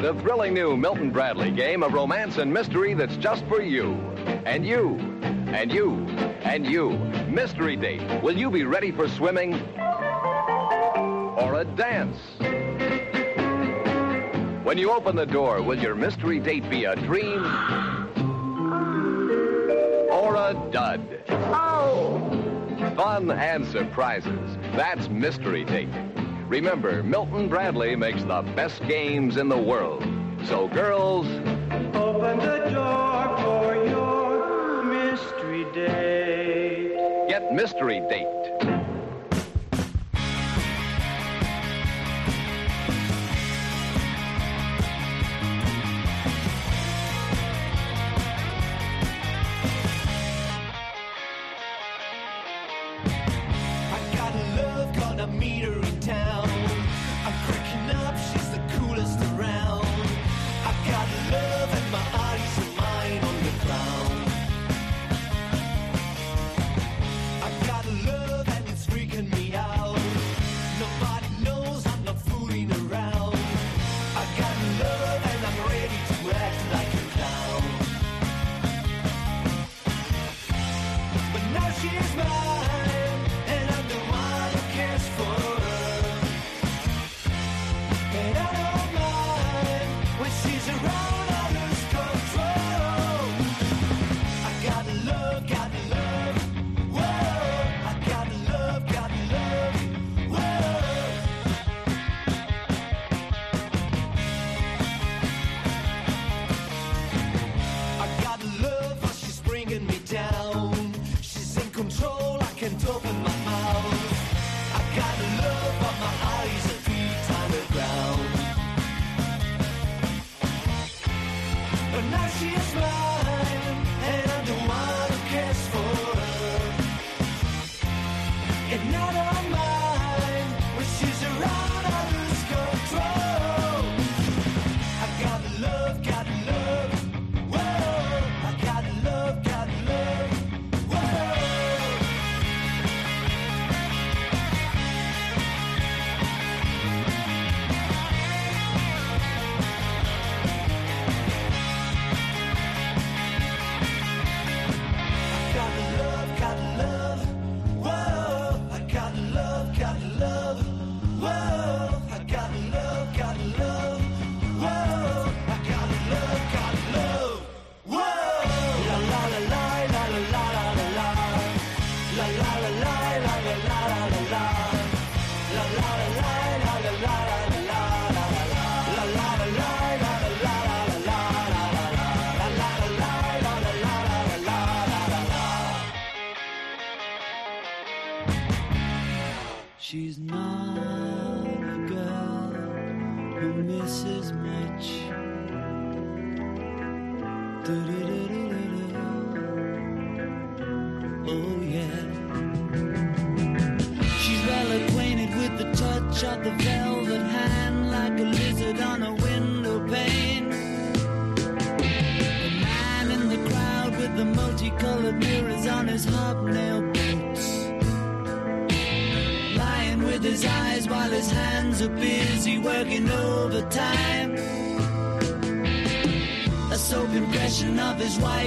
The thrilling new Milton Bradley game of romance and mystery that's just for you. And you. And you. And you. Mystery date. Will you be ready for swimming? Or a dance? When you open the door, will your mystery date be a dream? Or a dud? Oh! Fun and surprises. That's Mystery Date. Remember, Milton Bradley makes the best games in the world. So, girls, open the door for your mystery date. Get mystery date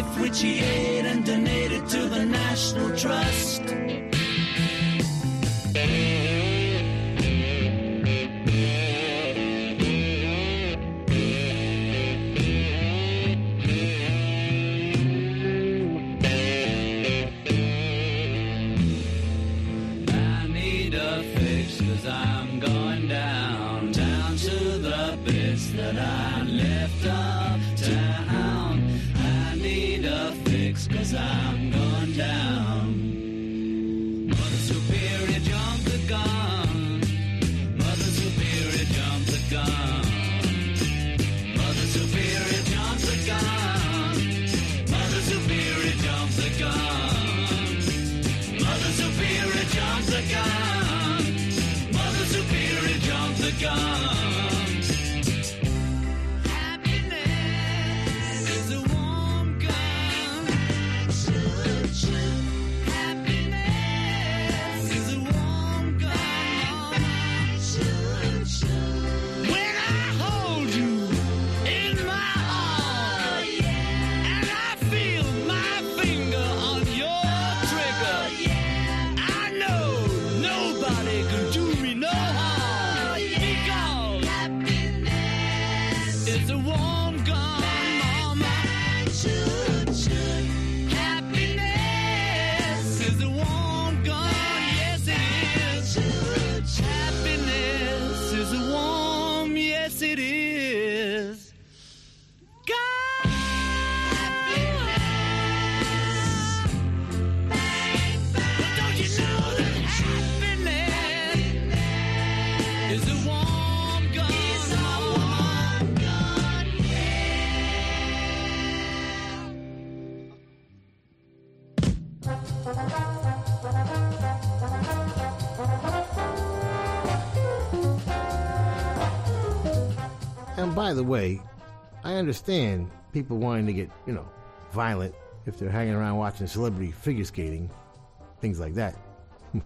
life which he ate. By the way, I understand people wanting to get, you know, violent if they're hanging around watching celebrity figure skating, things like that.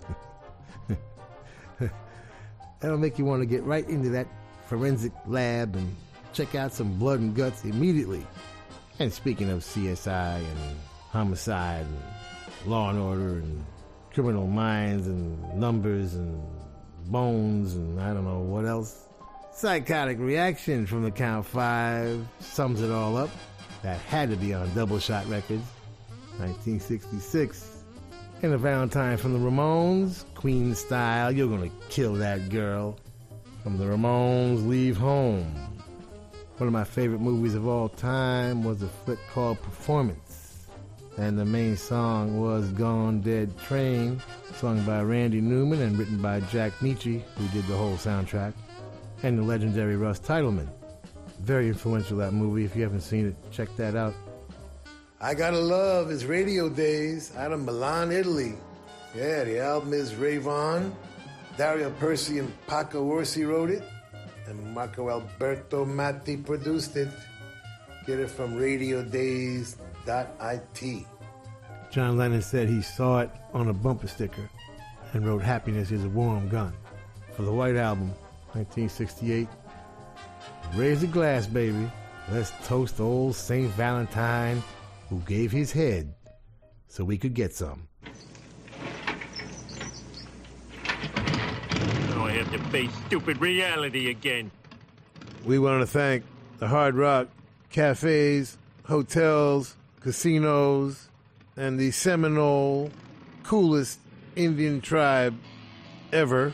That'll make you want to get right into that forensic lab and check out some blood and guts immediately. And speaking of CSI and homicide and law and order and criminal minds and numbers and bones and I don't know what else. Psychotic reaction from the Count Five sums it all up. That had to be on Double Shot Records, 1966. And a Valentine from the Ramones, Queen style, you're gonna kill that girl. From the Ramones, Leave Home. One of my favorite movies of all time was a flick called Performance. And the main song was Gone Dead Train, sung by Randy Newman and written by Jack Nitzsche, who did the whole soundtrack, and the legendary Russ Titelman. Very influential, that movie. If you haven't seen it, check that out. I Gotta Love is Radio Days out of Milan, Italy. Yeah, the album is Ray Vaughan, Dario Persi and Paco Orsi wrote it, and Marco Alberto Matti produced it. Get it from radiodays.it. John Lennon said he saw it on a bumper sticker and wrote Happiness is a Warm Gun for the White Album, 1968. Raise a glass, baby. Let's toast old St. Valentine who gave his head so we could get some. Now I have to face stupid reality again. We want to thank the Hard Rock cafes, hotels, casinos, and the Seminole coolest Indian tribe ever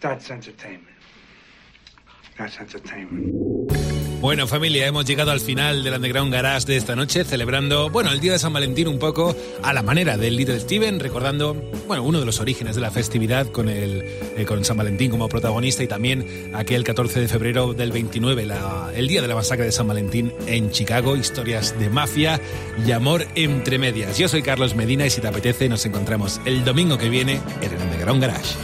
That's entertainment. That's entertainment. Bueno, familia, hemos llegado al final del Underground Garage de esta noche, celebrando, bueno, el día de San Valentín un poco a la manera del Little Steven, recordando, bueno, uno de los orígenes de la festividad con, el, eh, con San Valentín como protagonista y también aquel 14 de febrero del 29, la- el día de la masacre de San Valentín en Chicago, historias de mafia y amor entre medias. Yo soy Carlos Medina y si te apetece nos encontramos el domingo que viene en el Underground Garage.